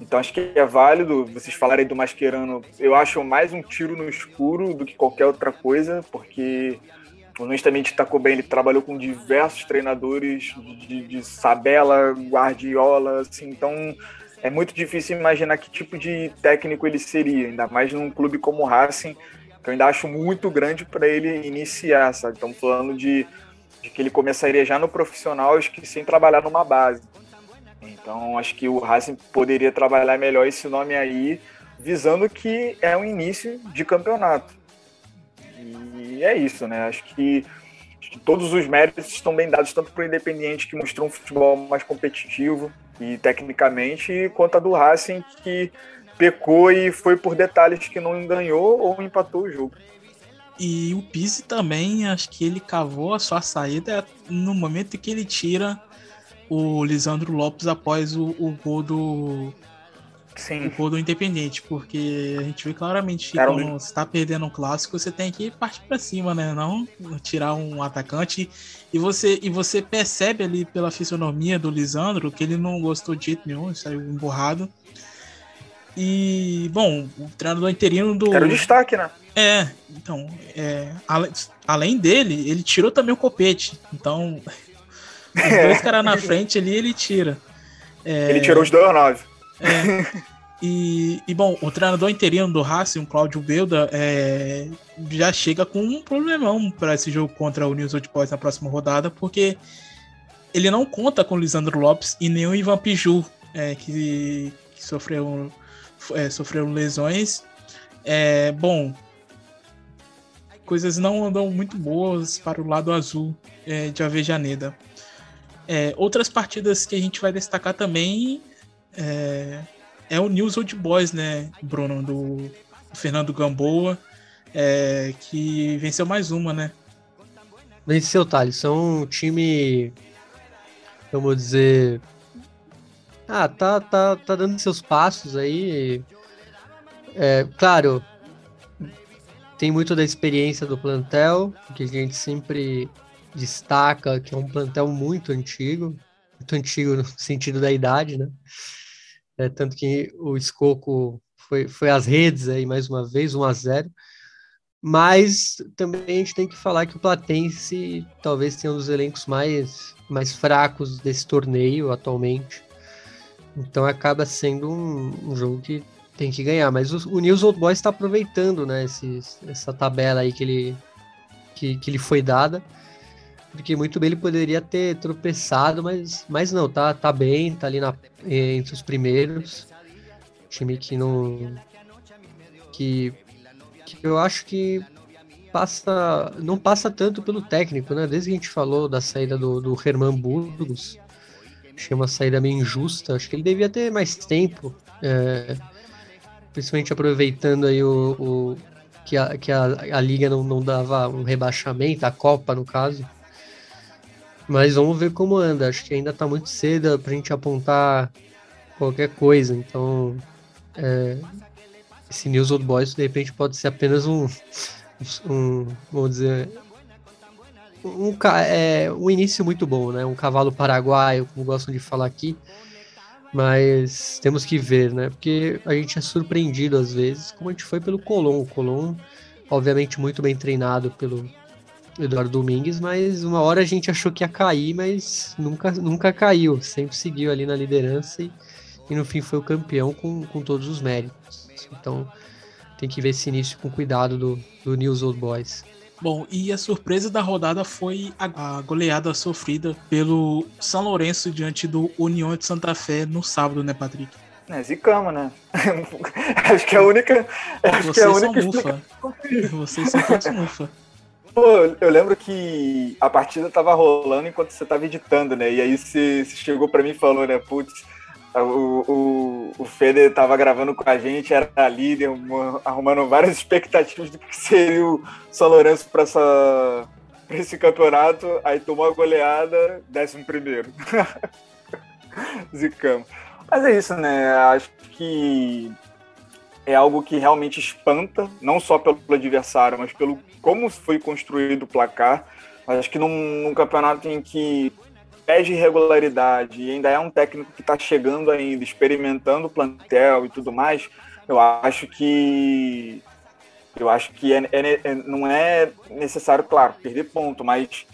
Speaker 4: Então acho que é válido vocês falarem do Mascherano. Eu acho mais um tiro no escuro do que qualquer outra coisa, porque honestamente Taco bem, ele trabalhou com diversos treinadores de, de Sabela, Guardiola, assim, então é muito difícil imaginar que tipo de técnico ele seria, ainda mais num clube como o Racing, que eu ainda acho muito grande para ele iniciar, sabe? Estamos falando de, de que ele começaria já no profissional, acho que sem trabalhar numa base. Então acho que o Racing poderia trabalhar melhor esse nome aí, visando que é um início de campeonato. E é isso, né? Acho que, acho que todos os méritos estão bem dados, tanto para o Independiente, que mostrou um futebol mais competitivo e tecnicamente, quanto a do Racing, que pecou e foi por detalhes que não ganhou ou empatou o jogo.
Speaker 2: E o Pise também, acho que ele cavou a sua saída no momento que ele tira o Lisandro Lopes após o, o gol do. Sim. O gol do Independente, porque a gente vê claramente que quando você tá perdendo um clássico, você tem que partir para cima, né? Não tirar um atacante. E você, e você percebe ali pela fisionomia do Lisandro que ele não gostou de jeito nenhum, saiu emburrado. E, bom, o treinador interino do.
Speaker 4: Era o destaque, né?
Speaker 2: É, então, é, além, além dele, ele tirou também o copete. Então, os dois caras na frente ali, ele tira.
Speaker 4: É... Ele tirou os dois nove.
Speaker 2: É. E, e, bom, o treinador interino do Racing, o Cláudio Belda, é, já chega com um problemão para esse jogo contra o News Old Boys na próxima rodada, porque ele não conta com o Lisandro Lopes e nem o Ivan Piju, é, que, que sofreu, é, sofreram lesões. É, bom, coisas não andam muito boas para o lado azul é, de Avejaneda. É, outras partidas que a gente vai destacar também é, é o News Old Boys, né, Bruno, do, do Fernando Gamboa, é, que venceu mais uma, né?
Speaker 3: Venceu, Thales. São um time, vamos dizer. Ah, tá, tá, tá dando seus passos aí. É, claro, tem muito da experiência do plantel, que a gente sempre destaca que é um plantel muito antigo, muito antigo no sentido da idade, né? É, tanto que o Escoco foi, foi as redes aí mais uma vez, 1 a 0 mas também a gente tem que falar que o Platense talvez tenha um dos elencos mais, mais fracos desse torneio atualmente. Então acaba sendo um, um jogo que tem que ganhar. Mas o, o News Old Boys está aproveitando né, esse, essa tabela aí que ele, que, que lhe foi dada. Porque muito bem ele poderia ter tropeçado, mas, mas não, tá, tá bem, tá ali na, entre os primeiros. Time que não. que que eu acho que passa não passa tanto pelo técnico, né? Desde que a gente falou da saída do, do Herman Burgos, achei uma saída meio injusta. Acho que ele devia ter mais tempo, é, principalmente aproveitando aí o, o que, a, que a, a liga não, não dava um rebaixamento, a Copa no caso. Mas vamos ver como anda. Acho que ainda tá muito cedo pra gente apontar qualquer coisa. Então, é, esse News Old Boys de repente pode ser apenas um, um vamos dizer, um, é, um início muito bom, né? Um cavalo paraguaio, como gostam de falar aqui. Mas temos que ver, né? Porque a gente é surpreendido às vezes, como a gente foi pelo Colom. O Colom, obviamente, muito bem treinado pelo Eduardo Domingues, mas uma hora a gente achou que ia cair, mas nunca, nunca caiu. Sempre seguiu ali na liderança e, e no fim foi o campeão com, com todos os méritos. Então tem que ver esse início com cuidado do, do News Old Boys.
Speaker 2: Bom, e a surpresa da rodada foi a, goleada sofrida pelo São Lourenço diante do União de Santa Fé no sábado, né, Patrick?
Speaker 4: É, zicamos, né? acho que é a única. Acho
Speaker 2: Vocês
Speaker 4: que é a única
Speaker 2: são mufa. Vocês são todos mufa.
Speaker 4: Pô, eu lembro que a partida tava rolando enquanto você tava editando, né? E aí você, chegou para mim e falou, né? Putz, o, o, o Feder estava gravando com a gente, era líder, arrumando várias expectativas do que seria o São Lourenço para esse campeonato. Aí tomou a goleada, décimo primeiro. Zicamos. Mas é isso, né? Acho que é algo que realmente espanta, não só pelo adversário, mas pelo como foi construído o placar. Acho que num, num campeonato em que pede irregularidade e ainda é um técnico que está chegando ainda, experimentando o plantel e tudo mais, eu acho que eu acho que é, é, é, não é necessário, claro, perder ponto, mas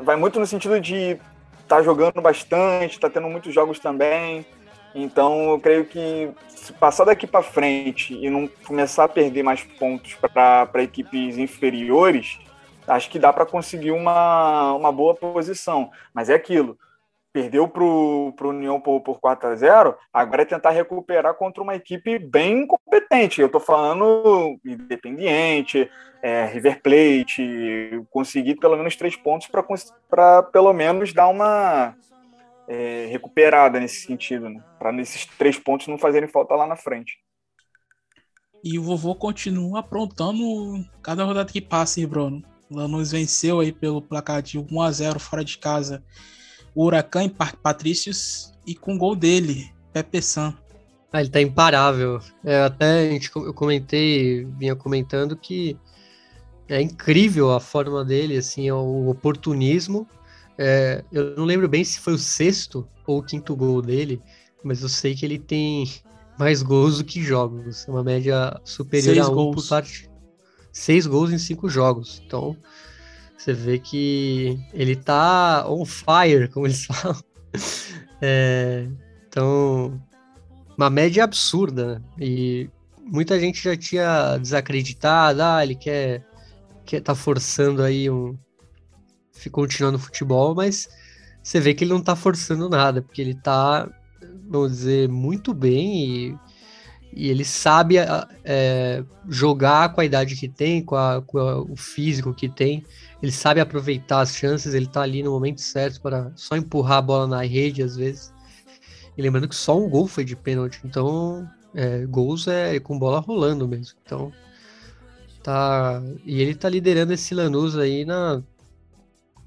Speaker 4: vai muito no sentido de estar tá jogando bastante, está tendo muitos jogos também. Então, eu creio que se passar daqui para frente e não começar a perder mais pontos para equipes inferiores, acho que dá para conseguir uma, uma boa posição. Mas é aquilo. Perdeu para o União por, por 4 a 0 agora é tentar recuperar contra uma equipe bem competente. Eu estou falando Independiente, é, River Plate, conseguir pelo menos três pontos para pelo menos dar uma é, recuperada nesse sentido, né? para esses três pontos não fazerem falta lá na frente.
Speaker 2: E o vovô continua aprontando cada rodada que passa, hein, Bruno? Lanús venceu aí pelo placar de 1 a 0 fora de casa o Huracan em Parque Patrícios e com gol dele, Pepe San.
Speaker 3: Ah, ele tá imparável. É, até a gente, eu comentei, vinha comentando que é incrível a forma dele, assim, é o oportunismo. É, eu não lembro bem se foi o sexto ou o quinto gol dele, mas eu sei que ele tem mais gols do que jogos. É uma média superior Seis a um gols. por parte seis gols em cinco jogos. Então, você vê que ele tá on fire, como eles falam. É, então, uma média absurda. Né? E muita gente já tinha desacreditado. Ah, ele quer, quer tá forçando aí um. Continuando no futebol, mas você vê que ele não tá forçando nada, porque ele tá, vamos dizer, muito bem e e ele sabe é, jogar com a idade que tem, com, a, com a, o físico que tem, ele sabe aproveitar as chances, ele tá ali no momento certo para só empurrar a bola na rede às vezes. E lembrando que só um gol foi de pênalti, então é, gols é com bola rolando mesmo. Então tá e ele tá liderando esse Lanús aí na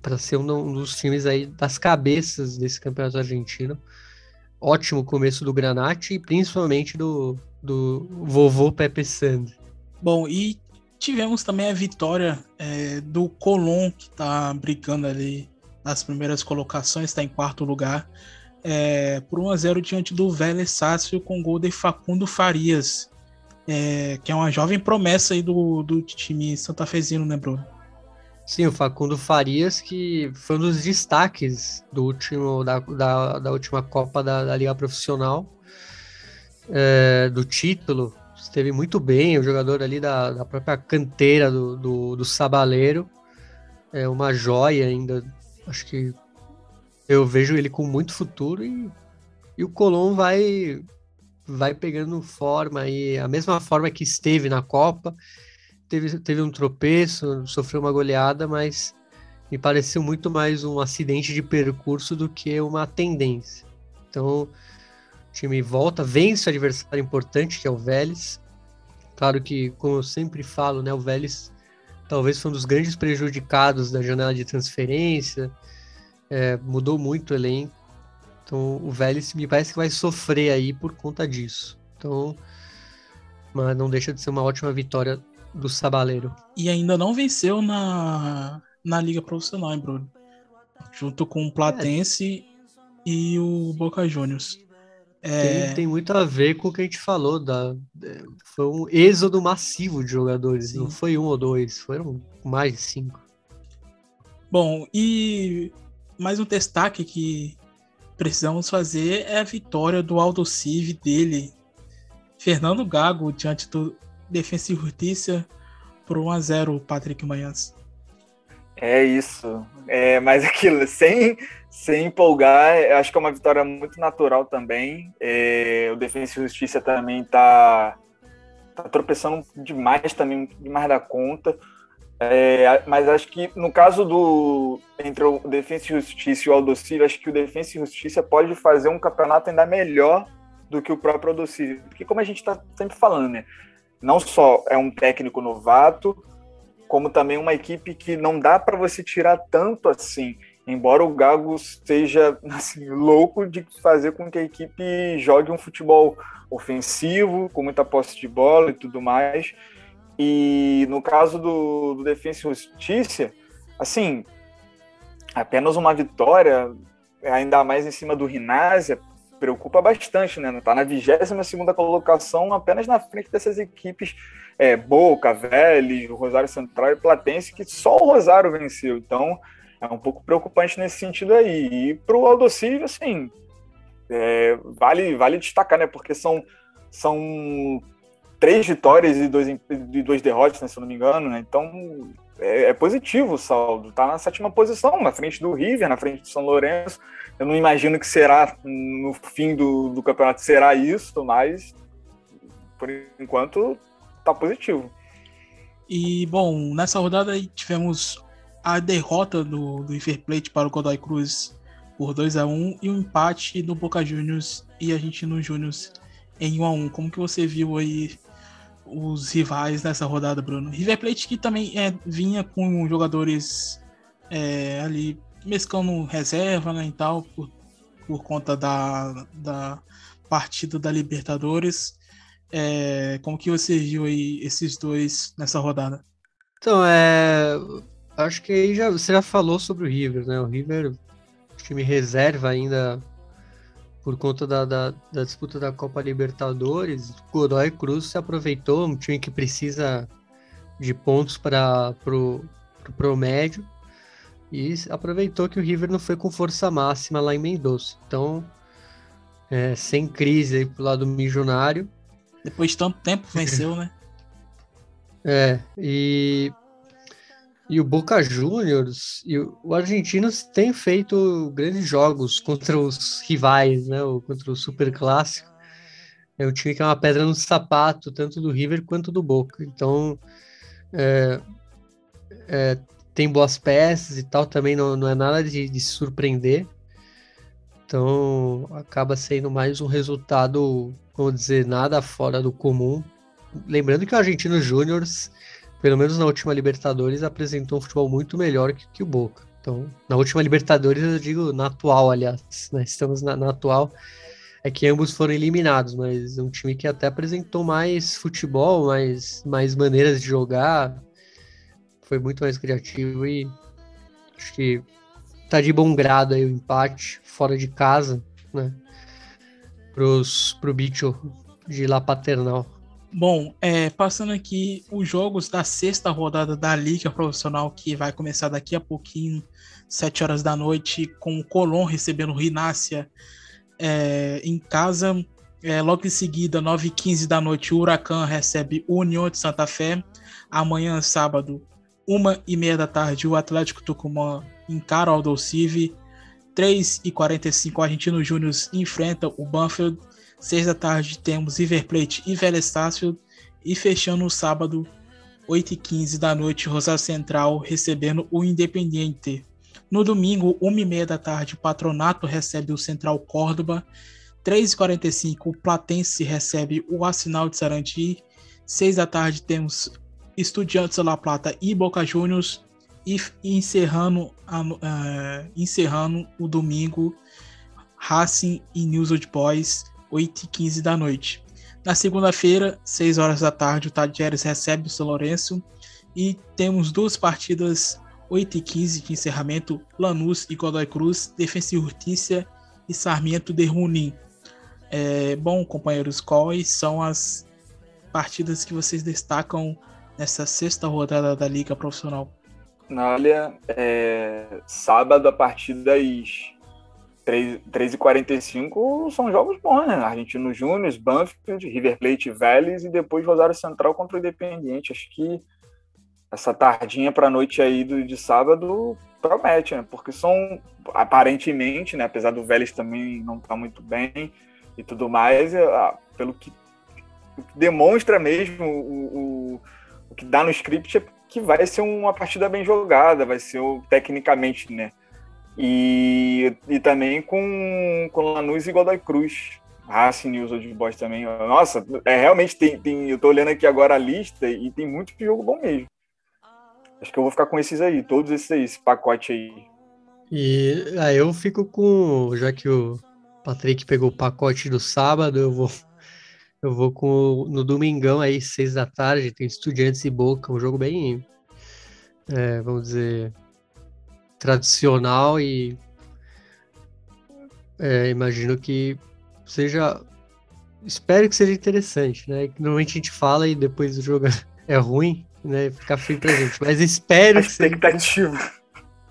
Speaker 3: para ser um, dos times aí das cabeças desse campeonato argentino ótimo começo do Granate e principalmente do, do vovô Pepe Sand.
Speaker 2: Bom, e tivemos também a vitória é, do Colón, que está brigando ali nas primeiras colocações, está em quarto lugar, é, por 1 a 0 diante do Vélez Sácio com gol de Facundo Farias. é, que é uma jovem promessa aí do, do time santafesino, né, Bruno?
Speaker 3: Sim, o Facundo Farias, que foi um dos destaques do último, da, da, da última Copa da, da Liga Profissional, é, do título, esteve muito bem, o jogador ali da, da própria canteira do, do, do Sabaleiro, é uma joia ainda, acho que eu vejo ele com muito futuro e, e o Colom vai vai pegando forma aí, a mesma forma que esteve na Copa, teve, teve um tropeço, sofreu uma goleada, mas me pareceu muito mais um acidente de percurso do que uma tendência. Então, o time volta, vence o adversário importante, que é o Vélez. Claro que, como eu sempre falo, né, o Vélez talvez foi um dos grandes prejudicados da janela de transferência, é, mudou muito o elenco. Então, o Vélez me parece que vai sofrer aí por conta disso. Então, mas não deixa de ser uma ótima vitória do Sabaleiro.
Speaker 2: E ainda não venceu na, na Liga Profissional, hein, Bruno? Junto com o Platense é. e o Boca Juniors.
Speaker 3: É... Tem, tem, muito a ver com o que a gente falou. Da, foi um êxodo massivo de jogadores. Sim. Não foi um ou dois, foram mais de cinco.
Speaker 2: Bom, e mais um destaque que precisamos fazer é a vitória do Aldo Civi dele, Fernando Gago, diante do Defensa e Justiça por 1 a 0 Patrick Manhãs.
Speaker 4: É isso. É, mas aquilo, sem, sem empolgar, acho que é uma vitória muito natural também. É, o Defensa e Justiça também está tá tropeçando demais também, demais da conta. É, mas acho que no caso do entre o Defensa e Justiça e o Aldocílio, acho que o Defensa e Justiça pode fazer um campeonato ainda melhor do que o próprio Aldocílio. Porque como a gente está sempre falando, né? Não só é um técnico novato, como também uma equipe que não dá para você tirar tanto assim. Embora o Gago seja assim, louco de fazer com que a equipe jogue um futebol ofensivo, com muita posse de bola e tudo mais. E no caso do, do Defensa e Justiça, assim, apenas uma vitória, ainda mais em cima do Rinásia, preocupa bastante, né? Tá na 22 segunda colocação, apenas na frente dessas equipes é, Boca, Vélez, Rosário Central e Platense, que só o Rosário venceu. Então, é um pouco preocupante nesse sentido aí. E para o Aldocílio, assim, é, vale, vale destacar, né? Porque são, são três vitórias e dois, e dois derrotas, né, se eu não me engano, né? Então, é, é, positivo o saldo. Tá na sétima posição, na frente do River, na frente do São Lourenço. Eu não imagino que será no fim do, do campeonato será isso, mas por enquanto tá positivo.
Speaker 2: E bom, nessa rodada tivemos a derrota do, do River Plate para o Godoy Cruz por 2 a 1 e o um empate do Boca Juniors e Argentino Júnior em 1 a 1. Como que você viu aí os rivais nessa rodada, Bruno? River Plate que também é, vinha com jogadores é, ali mesclando reserva né, e tal, por, por conta da, da partida da Libertadores. É, como que você viu aí esses dois nessa rodada?
Speaker 3: Então, é, acho que aí já, você já falou sobre o River, né? O River, time reserva ainda por conta da, da, da, disputa da Copa Libertadores. Godoy Cruz se aproveitou, um time que precisa de pontos para o pro médio e aproveitou que o River não foi com força máxima lá em Mendoza. Então, é, sem crise aí pro lado milionário.
Speaker 2: Depois de tanto tempo venceu, né?
Speaker 3: É, e, e o Boca Juniors e o, o Argentinos têm feito grandes jogos contra os rivais, né? Ou contra o Super Clássico. É um time que é uma pedra no sapato, tanto do River quanto do Boca. Então, é, é, tem boas peças e tal, também não, não é nada de, de surpreender. Então acaba sendo mais um resultado, vamos dizer, nada fora do comum. Lembrando que o Argentino Júnior, pelo menos na última Libertadores, apresentou um futebol muito melhor que, que o Boca. Então, na última Libertadores, eu digo na atual, aliás, né? estamos na, na atual, é que ambos foram eliminados, mas um time que até apresentou mais futebol, mais, mais maneiras de jogar, foi muito mais criativo e acho que tá de bom grado aí o empate fora de casa, né? Pros, pro bicho de lá paternal.
Speaker 2: Bom, é, passando aqui os jogos da sexta rodada da Liga Profissional, que vai começar daqui a pouquinho, 7 horas da noite, com o Colón recebendo o Rinácia é, em casa. É, logo em seguida, 9h15 da noite, o Huracan recebe o União de Santa Fé. Amanhã, sábado, 1h30 da tarde, o Atlético Tucumã encara o Aldocive. 3h45, o Argentino Júnior enfrenta o Banfield. 6 da tarde temos River Plate e Vélez Sarsfield. E fechando o sábado, 8h15 da noite, Rosário Central recebendo o Independiente. No domingo, 1h30 da tarde, o Patronato recebe o Central Córdoba. 3h45, o Platense recebe o Arsenal de Sarandi. 6 da tarde temos Estudiantes La Plata e Boca Juniors. E encerrando, uh, encerrando o domingo, Racing e News Old Boys, 8h15 da noite. Na segunda-feira, 6 horas da tarde, o Tadieres recebe o São Lourenço. E temos duas partidas 8 e 15 de encerramento, Lanús e Godoy Cruz, Defensa e Justiça e Sarmiento de Runim. É, bom, companheiros, quais são as partidas que vocês destacam nessa sexta rodada da Liga Profissional?
Speaker 4: Olha, é, sábado a partir das 3h45 são jogos bons, né? Argentino Júnior, Banfield, River Plate Vélez e depois Rosário Central contra o Independiente. Acho que essa tardinha para noite aí do, de sábado promete, né? Porque são aparentemente, né? Apesar do Vélez também não estar tá muito bem e tudo mais, é, ah, pelo que, demonstra mesmo o, o, que dá no script é que vai ser uma partida bem jogada, vai ser tecnicamente, né? E, e também com, com Lanús e Godoy Cruz. Racing News Old Boys também. Nossa, é, realmente tem, tem. Eu tô olhando aqui agora a lista e tem muito jogo bom mesmo. Acho que eu vou ficar com esses aí, todos esses aí, esse pacote aí.
Speaker 3: E aí eu fico com, já que o Patrick pegou o pacote do sábado, eu vou eu vou com no domingão aí, seis da tarde, tem Estudiantes e Boca, um jogo bem, é, vamos dizer, tradicional e é, imagino que seja, espero que seja interessante, né? Normalmente a gente fala e depois o jogo é ruim, né? Ficar feio pra gente. Mas espero que
Speaker 4: expectativa.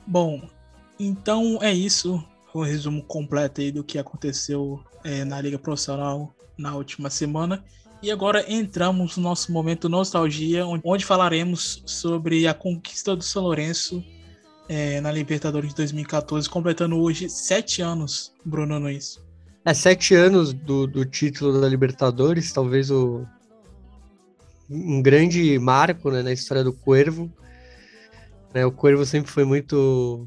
Speaker 2: Bom, então é isso. Um resumo completo aí do que aconteceu é, na Liga Profissional na última semana. E agora entramos no nosso momento nostalgia, onde falaremos sobre a conquista do São Lourenço é, na Libertadores de 2014, completando hoje sete anos, Bruno Nunes.
Speaker 3: É, sete anos do, do título da Libertadores, talvez o, um grande marco né, na história do Cuervo. Né, o Cuervo sempre foi muito,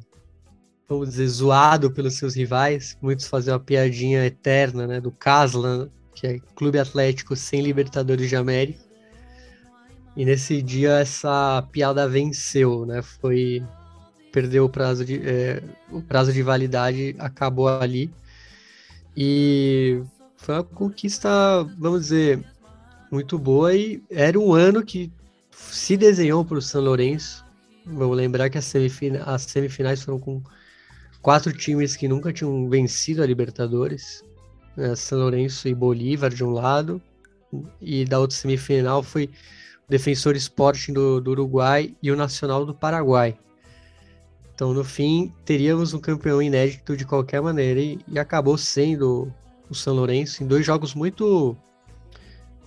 Speaker 3: vamos dizer, zoado pelos seus rivais. Muitos faziam a piadinha eterna né, do Caslan, que é Clube Atlético sem Libertadores de América. E nesse dia essa piada venceu, né? Foi perdeu o prazo de é, o prazo de validade acabou ali e foi uma conquista, vamos dizer, muito boa e era um ano que se desenhou para o São Lourenço. Vamos lembrar que as, semifina as semifinais foram com quatro times que nunca tinham vencido a Libertadores. Né? São Lourenço e Bolívar de um lado, e da outra semifinal foi o Defensor Sporting do, do Uruguai e o Nacional do Paraguai. Então, no fim, teríamos um campeão inédito de qualquer maneira e, e acabou sendo o São Lourenço em dois jogos muito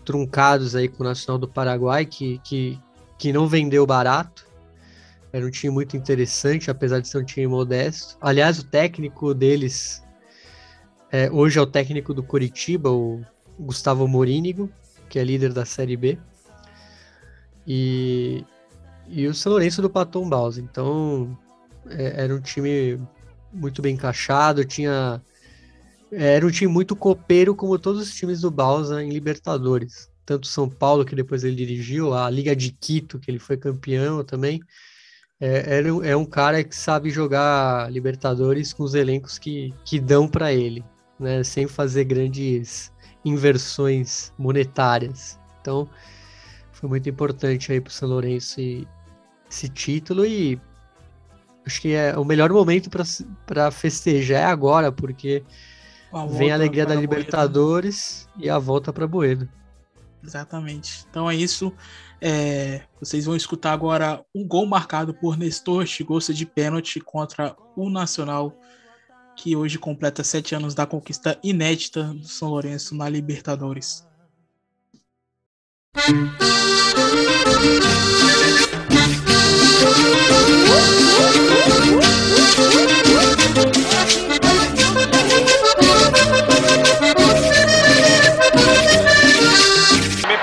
Speaker 3: truncados aí com o Nacional do Paraguai, que, que, que não vendeu barato. Era um time muito interessante, apesar de ser um time modesto. Aliás, o técnico deles é, hoje é o técnico do Curitiba, o Gustavo Morínigo, que é líder da Série B. E, e o São Lourenço do Patom Baus. Então, é, era um time muito bem encaixado, tinha era um time muito copeiro, como todos os times do Balsa em Libertadores. Tanto São Paulo, que depois ele dirigiu, a Liga de Quito, que ele foi campeão também. É, é um cara que sabe jogar Libertadores com os elencos que, que dão para ele, né? sem fazer grandes inversões monetárias. Então, foi muito importante aí para o São Lourenço esse título e acho que é o melhor momento para festejar é agora, porque a Vem a alegria da Libertadores Boedo. e a volta para Boedo.
Speaker 2: Exatamente. Então é isso. É, vocês vão escutar agora um gol marcado por Nestor Chigosa de pênalti contra o Nacional, que hoje completa sete anos da conquista inédita do São Lourenço na Libertadores.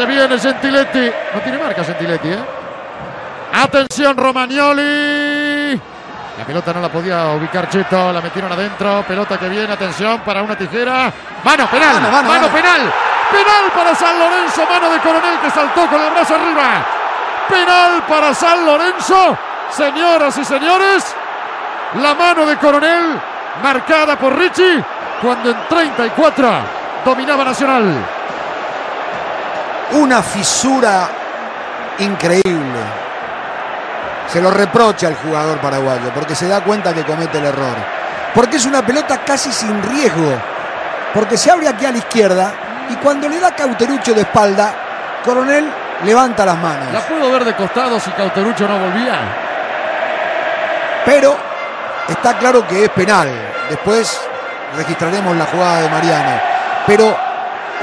Speaker 6: Se viene Gentiletti. No tiene marca Gentiletti, ¿eh? Atención, Romagnoli. La pelota no la podía ubicar Cheto. La metieron adentro. Pelota que viene. Atención para una tijera. Mano, penal.
Speaker 7: Mano, mano,
Speaker 6: mano
Speaker 7: mano.
Speaker 6: penal. Penal para San Lorenzo. Mano de Coronel que saltó con el brazo arriba. Penal para San Lorenzo. Señoras y señores. La mano de Coronel marcada por Richie cuando en 34 dominaba Nacional.
Speaker 7: Una fisura increíble. Se lo reprocha al jugador paraguayo porque se da cuenta que comete el error. Porque es una pelota casi sin riesgo. Porque se abre aquí a la izquierda y cuando le da Cauterucho de espalda, Coronel levanta las manos.
Speaker 6: La puedo ver de costado si Cauterucho no volvía.
Speaker 7: Pero está claro que es penal. Después registraremos la jugada de Mariano. Pero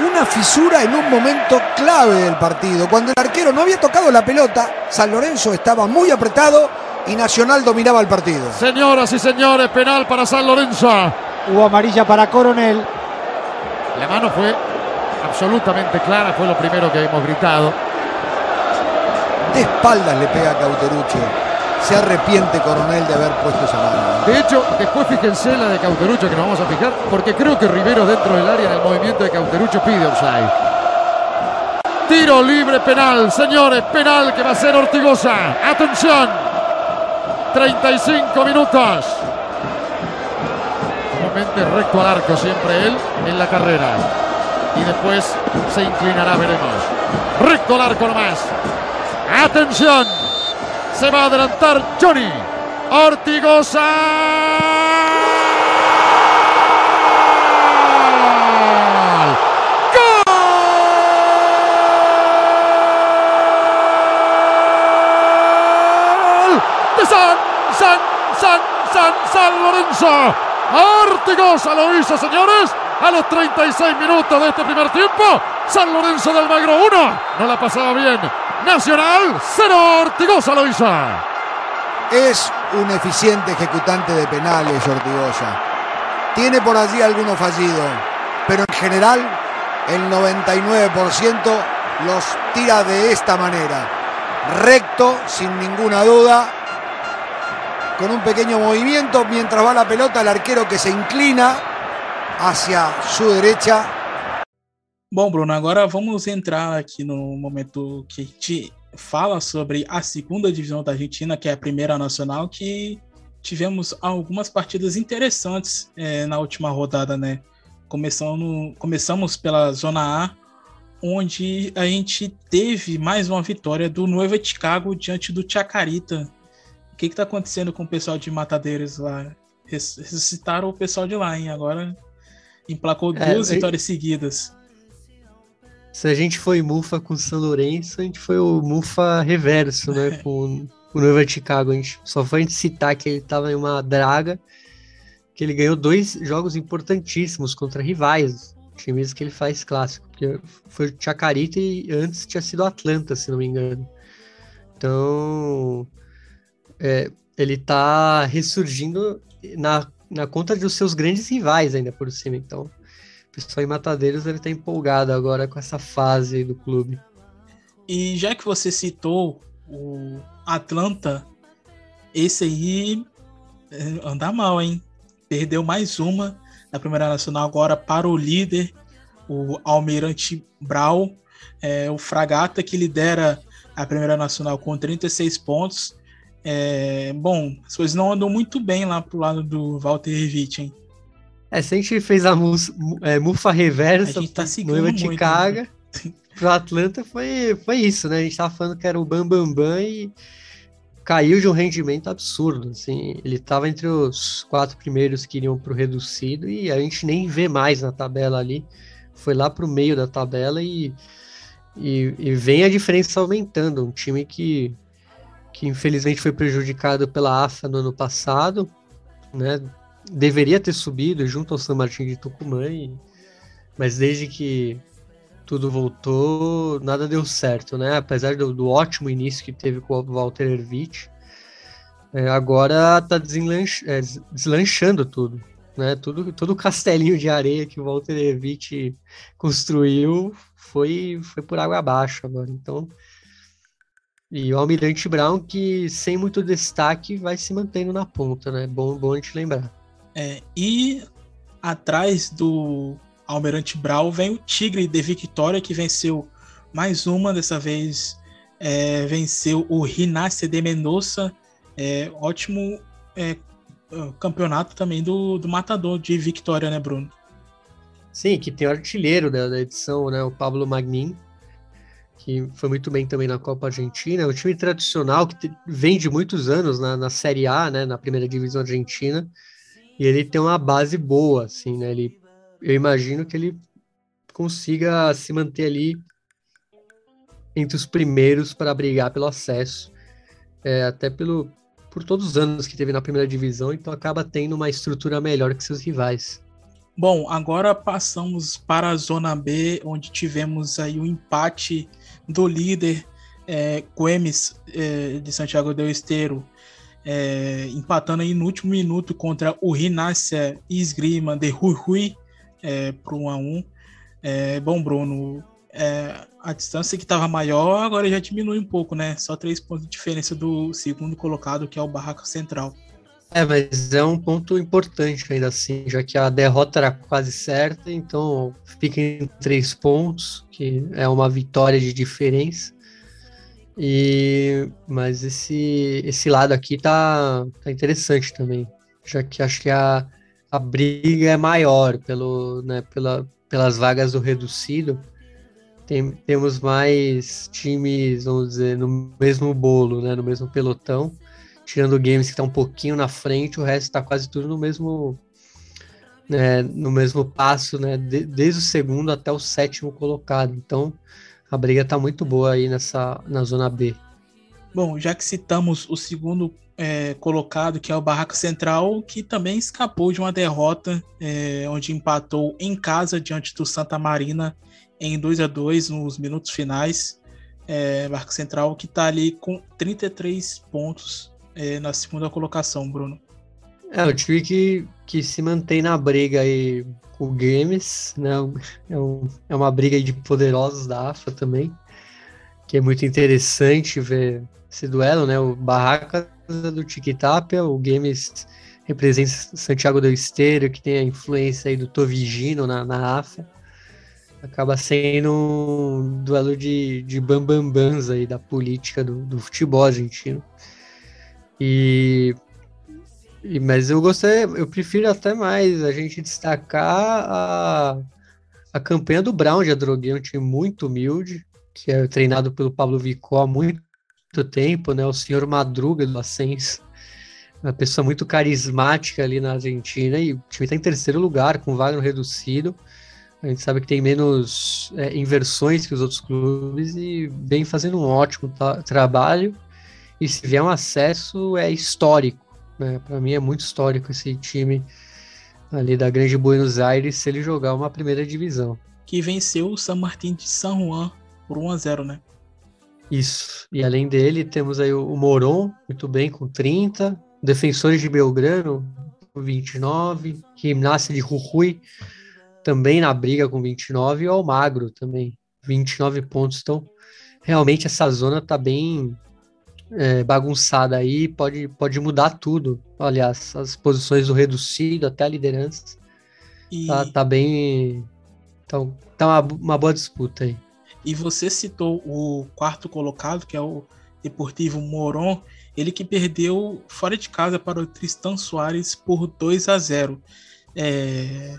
Speaker 7: una fisura en un momento clave del partido. Cuando el arquero no había tocado la pelota, San Lorenzo estaba muy apretado y Nacional dominaba el partido.
Speaker 6: Señoras y señores, penal para San Lorenzo.
Speaker 8: Hubo amarilla para Coronel.
Speaker 6: La mano fue absolutamente clara, fue lo primero que hemos gritado.
Speaker 7: De espaldas le pega a Cauterucho. Se arrepiente Coronel de haber puesto esa mano.
Speaker 6: De hecho, después fíjense la de Cauterucho que nos vamos a fijar, porque creo que Rivero dentro del área en el movimiento de Cauterucho pide offside. Tiro libre penal, señores, penal que va a ser Ortigosa. Atención. 35 minutos. Comúnmente recto al arco siempre él en la carrera. Y después se inclinará, veremos. Recto al arco nomás. Atención. Se va a adelantar Johnny. Ortigosa. De San, San, San, San, San Lorenzo. Ortigosa lo hizo, señores. A los 36 minutos de este primer tiempo. San Lorenzo del Magro 1. No la pasaba bien. Nacional 0. Ortigosa lo hizo.
Speaker 7: Es un eficiente ejecutante de penales, Ortigosa. Tiene por allí algunos fallidos, pero en general el 99% los tira de esta manera. Recto, sin ninguna duda, con un pequeño movimiento mientras va la pelota, el arquero que se inclina hacia su derecha.
Speaker 2: Bom, Bruno, agora vamos entrar aqui no momento que a gente fala sobre a segunda divisão da Argentina, que é a primeira nacional, que tivemos algumas partidas interessantes é, na última rodada, né? Começando, começamos pela Zona A, onde a gente teve mais uma vitória do Nueva Chicago diante do Chacarita. O que está acontecendo com o pessoal de Matadeiros lá? Res- Ressuscitaram o pessoal de lá, hein? Agora emplacou
Speaker 3: É,
Speaker 2: duas vitórias seguidas.
Speaker 3: Se a gente foi mufa com o São Lourenço, a gente foi o mufa reverso, né? Com o Noiva Chicago. A gente só foi a gente citar que ele tava em uma draga, que ele ganhou dois jogos importantíssimos contra rivais, times que ele faz clássico. Porque foi o Chacarita e antes tinha sido o Atlanta, se não me engano. Então, é, ele tá ressurgindo na, na conta dos seus grandes rivais ainda por cima. Então, pessoal em Matadeiros deve estar empolgado agora com essa fase do clube.
Speaker 2: E já que você citou o Atlanta, esse aí é, anda mal, hein? Perdeu mais uma na Primeira Nacional agora para o líder, o Almirante Brau. É, o Fragata que lidera a Primeira Nacional com 36 pontos. É, bom, as coisas não andam muito bem lá pro lado do Walter Witt, hein?
Speaker 3: É, se a gente fez a mus, é, mufa reversa,
Speaker 2: a gente tá
Speaker 3: noiva de
Speaker 2: muito,
Speaker 3: Chicago,
Speaker 2: né?
Speaker 3: pro Atlanta foi, foi isso, né? A gente tava falando que era o Bambambam Bam, Bam e caiu de um rendimento absurdo, assim. Ele tava entre os quatro primeiros que iriam pro reducido e a gente nem vê mais na tabela ali. Foi lá pro meio da tabela e, e, e vem a diferença aumentando. Um time que, que infelizmente foi prejudicado pela AFA no ano passado, né? Deveria ter subido junto ao San Martín de Tucumã, e, mas desde que tudo voltou, nada deu certo, né? Apesar do, do ótimo início que teve com o Walter Ervich, é, agora tá deslanch, é, deslanchando tudo, né? Tudo, todo o castelinho de areia que o Walter Ervich construiu foi, foi por água abaixo agora. Então, e o Almirante Brown, que sem muito destaque, vai se mantendo na ponta, né? Bom, bom a gente lembrar.
Speaker 2: É, e atrás do Almirante Brau, vem o Tigre de Victoria, que venceu mais uma, dessa vez. É, venceu o Rinácia de Mendoza, é, ótimo é, campeonato também do, do Matador de Victoria, né, Bruno?
Speaker 3: Sim, que tem o artilheiro da, da edição, né, o Pablo Magnin, que foi muito bem também na Copa Argentina, é um time tradicional que vem de muitos anos na, na Série A, né, na primeira divisão argentina, e ele tem uma base boa, assim, né, ele eu imagino que ele consiga se manter ali entre os primeiros para brigar pelo acesso, é, até pelo por todos os anos que teve na primeira divisão, então acaba tendo uma estrutura melhor que seus rivais.
Speaker 2: Bom, agora passamos para a zona B, onde tivemos aí o empate do líder é, é, de Santiago del Esteiro, é, empatando aí no último minuto contra o Rinácia Esgrima de Rui Rui, é, para um a um. É, bom, Bruno, é, a distância que estava maior agora já diminui um pouco, né? Só três pontos de diferença do segundo colocado, que é o Barraca Central.
Speaker 3: É, mas é um ponto importante ainda assim, já que a derrota era quase certa, então fica em três pontos, que é uma vitória de diferença. E mas esse esse lado aqui tá, tá interessante também, já que acho que a a briga é maior pelo, né, pela, pelas vagas do reducido. Tem, temos mais times, vamos dizer, no mesmo bolo, né, no mesmo pelotão. Tirando o Games que está um pouquinho na frente, o resto está quase tudo no mesmo, né, no mesmo passo, né, de, desde o segundo até o sétimo colocado. Então, a briga está muito boa aí nessa na zona B.
Speaker 2: Bom, já que citamos o segundo é, colocado, que é o Barraca Central, que também escapou de uma derrota, é, onde empatou em casa diante do Santa Marina em 2 a 2 nos minutos finais. É, Barraca Central que está ali com 33 pontos é, na segunda colocação, Bruno.
Speaker 3: É, o time que, que se mantém na briga aí o Games, né? É, um, é uma briga de poderosos da AFA também, que é muito interessante ver esse duelo, né? O Barraca do Tiquitapia, o Games representa Santiago do Esteiro, que tem a influência aí do Tovigino na, na AFA. Acaba sendo um duelo de, de bambambans aí da política do, do futebol argentino. E, mas eu gostaria, eu prefiro até mais a gente destacar a, a campanha do Brown de Adroguei, um time muito humilde, que é treinado pelo Pablo Vicó há muito tempo, né? O senhor Madruga do Ascenso, uma pessoa muito carismática ali na Argentina e o time está em terceiro lugar com vaga no reducido. A gente sabe que tem menos é, inversões que os outros clubes e vem fazendo um ótimo trabalho. E se vier um acesso, é histórico. Né? Para mim é muito histórico esse time ali da Grande Buenos Aires se ele jogar uma primeira divisão.
Speaker 2: Que venceu o San Martín de San Juan por 1 a 0 né?
Speaker 3: Isso. E além dele, temos aí o Moron, muito bem, com 30. Defensores de Belgrano, com 29. Gimnasia de Jujuy, também na briga com 29. E o Almagro também, 29 pontos. Então, realmente essa zona tá bem é, bagunçada aí, pode, pode mudar tudo. Aliás, as posições do reducido até a liderança. E... Tá, tá bem. Então, tá uma, uma boa disputa aí.
Speaker 2: E você citou o quarto colocado, que é o Deportivo Moron, ele que perdeu fora de casa para o Tristan Soares por 2 a 0. É,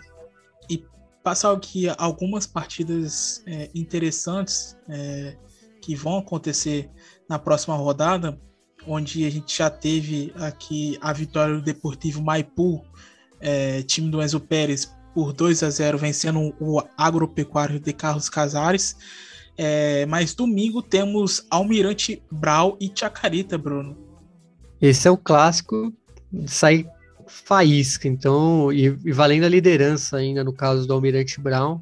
Speaker 2: e passar aqui algumas partidas é, interessantes é, que vão acontecer na próxima rodada, onde a gente já teve aqui a vitória do Deportivo Maipu, é, time do Enzo Pérez, por 2 a 0 vencendo o Agropecuário de Carlos Casares. É, mas domingo temos Almirante Brau e Chacarita, Bruno.
Speaker 3: Esse é o clássico, sai faísca, então, e, e, valendo a liderança ainda no caso do Almirante Brown.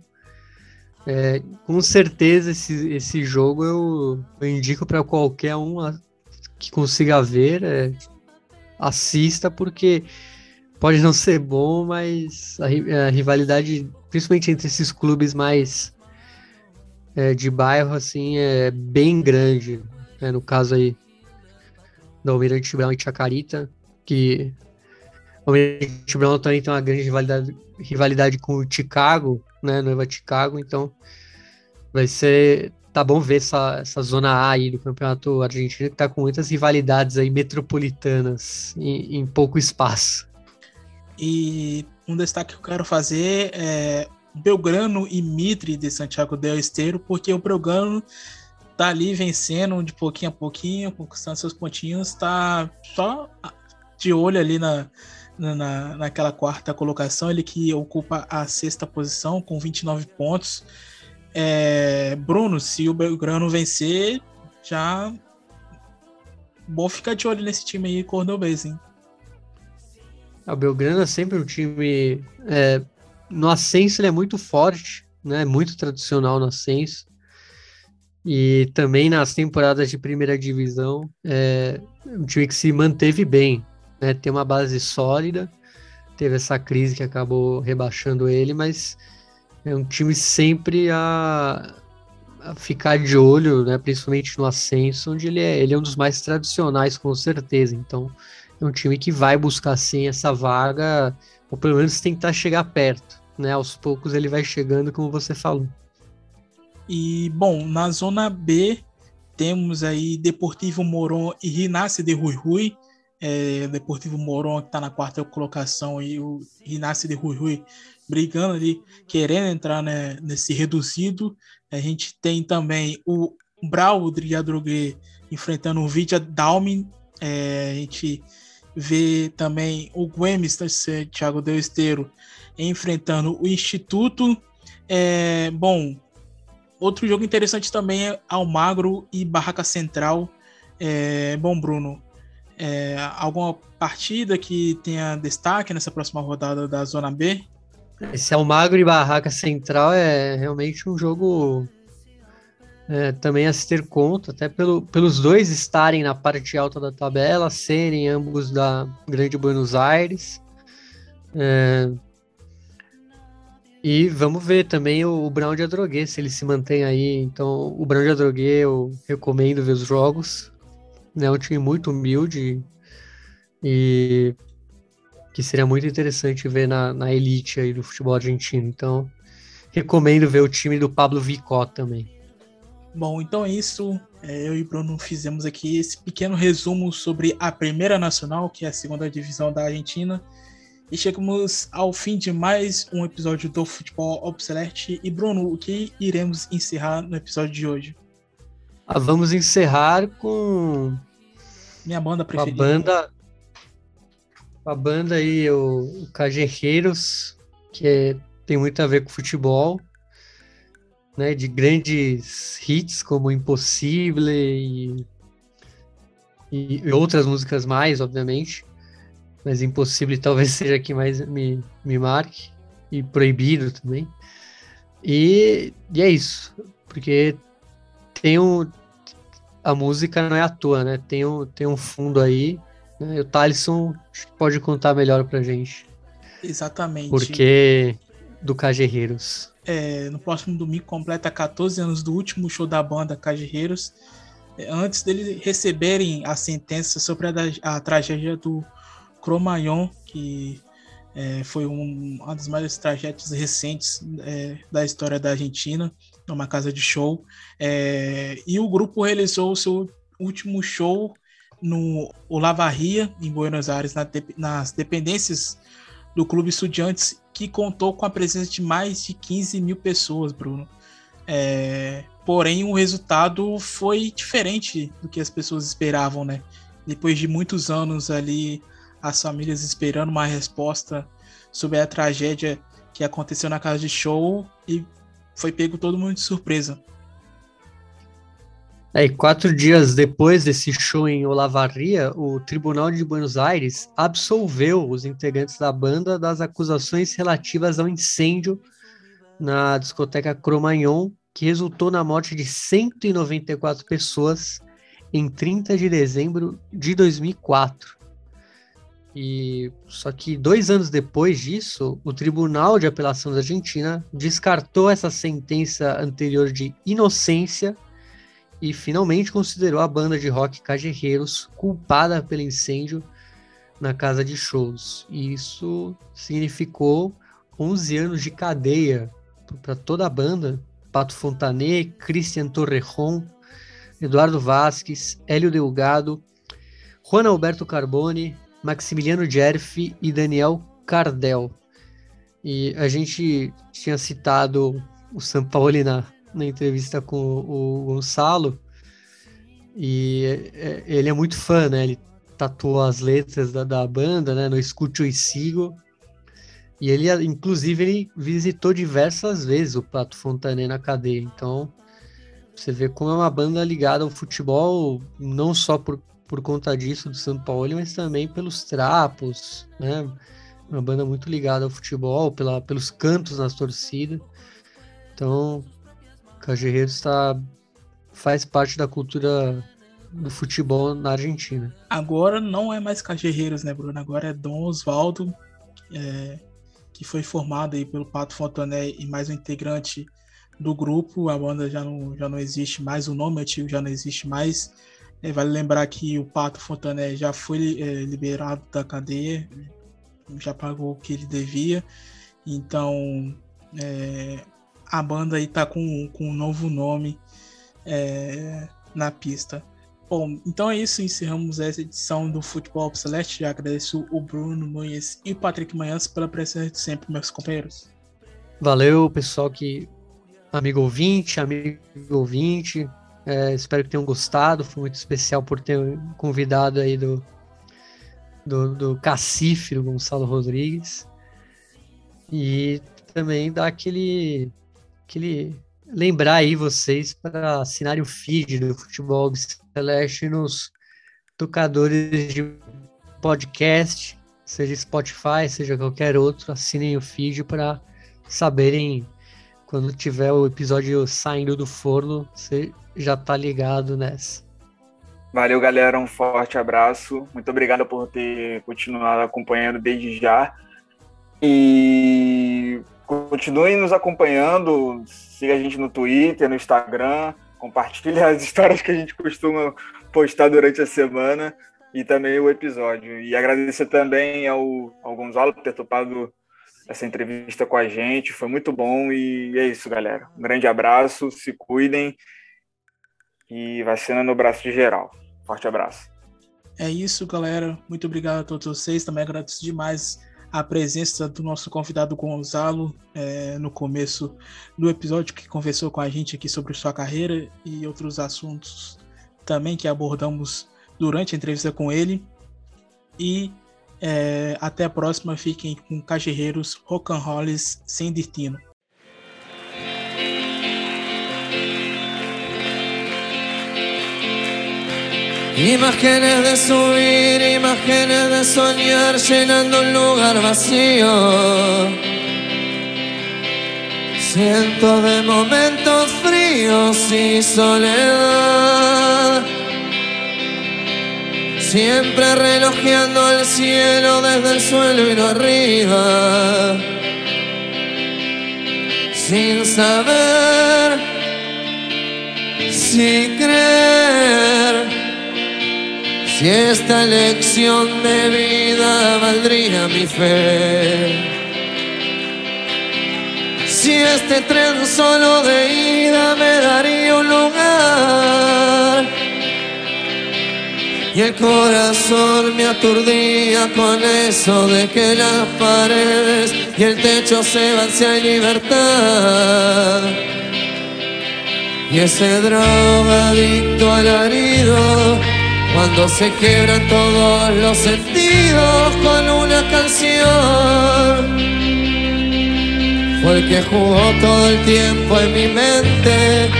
Speaker 3: É, com certeza esse, esse jogo eu, eu indico para qualquer um que consiga ver, é, assista, porque pode não ser bom, mas a, a rivalidade, principalmente entre esses clubes mais é, de bairro, assim, é bem grande. Né? No caso aí do Almirante Brown e Chacarita, que o Almirante Brown também tem uma grande rivalidade, rivalidade com o Chicago, né? Noiva Chicago, então vai ser tá bom ver essa, essa zona A aí do campeonato argentino que tá com muitas rivalidades aí metropolitanas em, em pouco espaço.
Speaker 2: E um destaque que eu quero fazer é Belgrano e Mitre de Santiago del Esteiro, porque o Belgrano tá ali vencendo de pouquinho a pouquinho, conquistando seus pontinhos, tá só de olho ali na, na, naquela quarta colocação, ele que ocupa a sexta posição com 29 pontos. É, Bruno, se o Belgrano vencer, já bom ficar de olho nesse time aí cordobês, hein?
Speaker 3: O Belgrano é sempre um time. É, no ascenso ele é muito forte, né? Muito tradicional no ascenso. E também nas temporadas de primeira divisão, é um time que se manteve bem, né? Tem uma base sólida. Teve essa crise que acabou rebaixando ele, mas é um time sempre a, a ficar de olho, né, principalmente no ascenso, onde ele é, ele é um dos mais tradicionais, com certeza. Então, é um time que vai buscar sim essa vaga, ou pelo menos tentar chegar perto. Né? Aos poucos ele vai chegando, como você falou.
Speaker 2: E, bom, na zona B, temos aí Deportivo Moron e Rinácio de Rui Rui. É, Deportivo Moron que está na quarta colocação e o Rinácio de Rui Rui brigando ali, querendo entrar né, nesse reduzido. A gente tem também o Brau de Adrogué enfrentando o Vidia Dalmin. É, a gente vê também o Guemes, Thiago Del Esteiro, enfrentando o Instituto. É, bom, outro jogo interessante também é Almagro e Barraca Central. É, bom, Bruno, é, alguma partida que tenha destaque nessa próxima rodada da Zona B?
Speaker 3: Esse Almagro e Barraca Central é realmente um jogo é, também a se ter conta, até pelo, pelos dois estarem na parte alta da tabela, serem ambos da Grande Buenos Aires. É, e vamos ver também o, o Brown de Adrogué, se ele se mantém aí. Então, o Brown de Adrogué eu recomendo ver os jogos. É um time muito humilde e que seria muito interessante ver na, na elite aí do futebol argentino. Então, recomendo ver o time do Pablo Vicó também.
Speaker 2: Bom, então é isso. É, eu e Bruno fizemos aqui esse pequeno resumo sobre a Primeira Nacional, que é a segunda divisão da Argentina. E chegamos ao fim de mais um episódio do Futebol Obsolete. E Bruno, o que iremos encerrar no episódio de hoje?
Speaker 3: Ah, vamos encerrar com
Speaker 2: minha banda preferida.
Speaker 3: A banda a banda aí, o, o Cajerreiros, que é, tem muito a ver com futebol, né? De grandes hits como Impossível e, e outras músicas mais, obviamente. Mas Impossível talvez seja a que mais me, me marque. E Proibido também. E, e é isso. Porque tem um. A música não é à toa, né? Tem um, tem um fundo aí né? O Thalisson pode contar melhor pra gente.
Speaker 2: Exatamente.
Speaker 3: Porque do Cajerreiros.
Speaker 2: É, no próximo domingo completa 14 anos do último show da banda Cajerreiros. É, antes deles receberem a sentença sobre a, a tragédia do Cromayon, que é, foi um, uma das maiores tragédias recentes é, da história da Argentina. Numa casa de show. É, e o grupo realizou o seu último show no Olavarria, em Buenos Aires, na, nas dependências do Clube Estudiantes, que contou com a presença de mais de 15 mil pessoas, Bruno. É, porém, o resultado foi diferente do que as pessoas esperavam, né? Depois de muitos anos ali, as famílias esperando uma resposta sobre a tragédia que aconteceu na casa de show e foi pego todo mundo de surpresa.
Speaker 3: É, quatro dias depois desse show em Olavarria, o Tribunal de Buenos Aires absolveu os integrantes da banda das acusações relativas ao incêndio na discoteca Cromagnon, que resultou na morte de 194 pessoas em 30 de dezembro de 2004. E só que dois anos depois disso, o Tribunal de Apelação da Argentina descartou essa sentença anterior de inocência e finalmente considerou a banda de rock Cajerreiros culpada pelo incêndio na casa de shows. E isso significou 11 anos de cadeia para toda a banda. Pato Fontanet, Christian Torrejon, Eduardo Vasques, Hélio Delgado, Juan Alberto Carbone, Maximiliano Jerfi e Daniel Cardel. E a gente tinha citado o Sampaoli na, na entrevista com o Gonçalo, e é, ele é muito fã, né? Ele tatuou as letras da, da banda, né? No Escute e Sigo. E ele, inclusive, ele visitou diversas vezes o Pato Fontané na cadeia. Então, você vê como é uma banda ligada ao futebol, não só por, por conta disso do São Paulo, mas também pelos trapos, né? Uma banda muito ligada ao futebol, pela, pelos cantos nas torcidas. Então, Cajerreiros está faz parte da cultura do futebol na Argentina.
Speaker 2: Agora não é mais Cajerreiros, né, Bruno? Agora é Dom Osvaldo, é, que foi formado aí pelo Pato Fontané e mais um integrante do grupo. A banda já não, já não existe mais, o nome antigo já não existe mais. É, vale lembrar que o Pato Fontané já foi é, liberado da cadeia, já pagou o que ele devia. Então, é, a banda aí tá com, com um novo nome é, na pista. Bom, então é isso, encerramos essa edição do Futebol Celeste. agradeço o Bruno Nunes e o Patrick Manhãs pela presença de sempre, meus companheiros.
Speaker 3: Valeu, pessoal que amigo ouvinte, amigo ouvinte. É, espero que tenham gostado. Foi muito especial por ter convidado aí do, do, do Cacife, do Gonçalo Rodrigues. E também dar aquele aquele lembrar aí vocês para assinarem o feed do Futebol Celeste nos tocadores de podcast, seja Spotify, seja qualquer outro, assinem o feed para saberem quando tiver o episódio saindo do forno, já tá ligado nessa.
Speaker 4: Valeu, galera, um forte abraço. Muito obrigado por ter continuado acompanhando desde já. E Continuem nos acompanhando, siga a gente no Twitter, no Instagram, compartilhe as histórias que a gente costuma postar durante a semana e também o episódio. E agradecer também ao, ao Gonzalo por ter topado essa entrevista com a gente, foi muito bom e é isso, galera. Um grande abraço, se cuidem e vacina no braço de geral. Forte abraço.
Speaker 2: É isso, galera. Muito obrigado a todos vocês. Também agradeço demais a presença do nosso convidado Gonzalo é, no começo do episódio, que conversou com a gente aqui sobre sua carreira e outros assuntos também que abordamos durante a entrevista com ele. E é, até a próxima. Fiquem com Cajerreiros Rock'n'Rolls sem destino.
Speaker 9: Imágenes de subir, imágenes de soñar llenando un lugar vacío. Cientos de momentos fríos y soledad. Siempre relojeando el cielo desde el suelo y no arriba. Sin saber si creer si esta lección de vida valdría mi fe. si este tren solo de ida me daría un lugar. Y el corazón me aturdía con eso de que las paredes y el techo se van si libertad. Y ese drogadicto alarido cuando se quiebran todos los sentidos con una canción. Fue el que jugó todo el tiempo en mi mente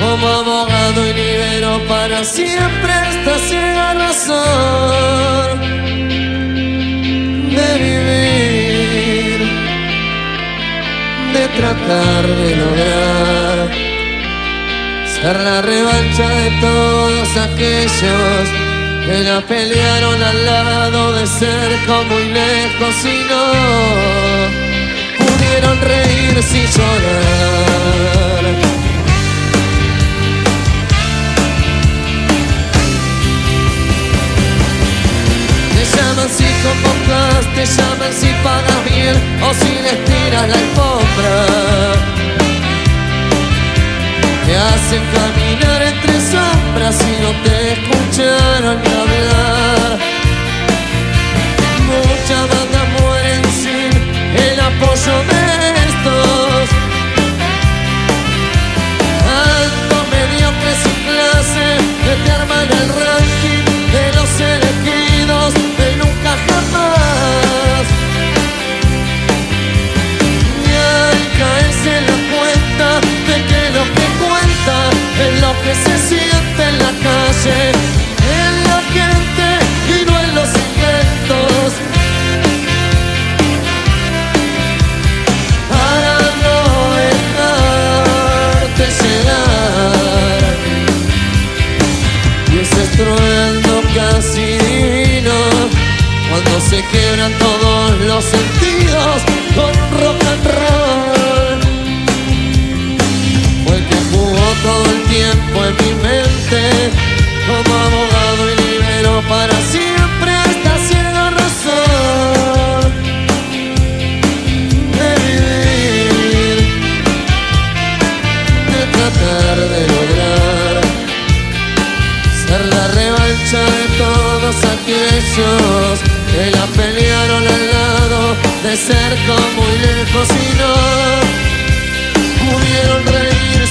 Speaker 9: como abogado y libero para siempre esta ciega razón de vivir, de tratar de lograr ser la revancha de todos aquellos que la pelearon al lado de cerca muy lejos y no pudieron reír sin llorar. Te llaman si convocas, te llaman si pagas bien o si les tiras la alfombra te hacen caminar entre sombras y no te escucharon ni hablar. Muchas bandas mueren sin el apoyo de estos. Tantos mediocres sin clase que te arman el ranking de los elegidos de nunca jamás. Y al caerse la cuenta en lo que se siente en la calle, en la gente y no en los inventos. Para no dejarte llegar. Y ese estruendo casi divino, cuando se quiebran todos los sentidos como abogado y libero para siempre esta ciega razón de vivir, de tratar de lograr ser la revancha de todos aquellos que la pelearon al lado de cerca muy lejos y no pudieron reír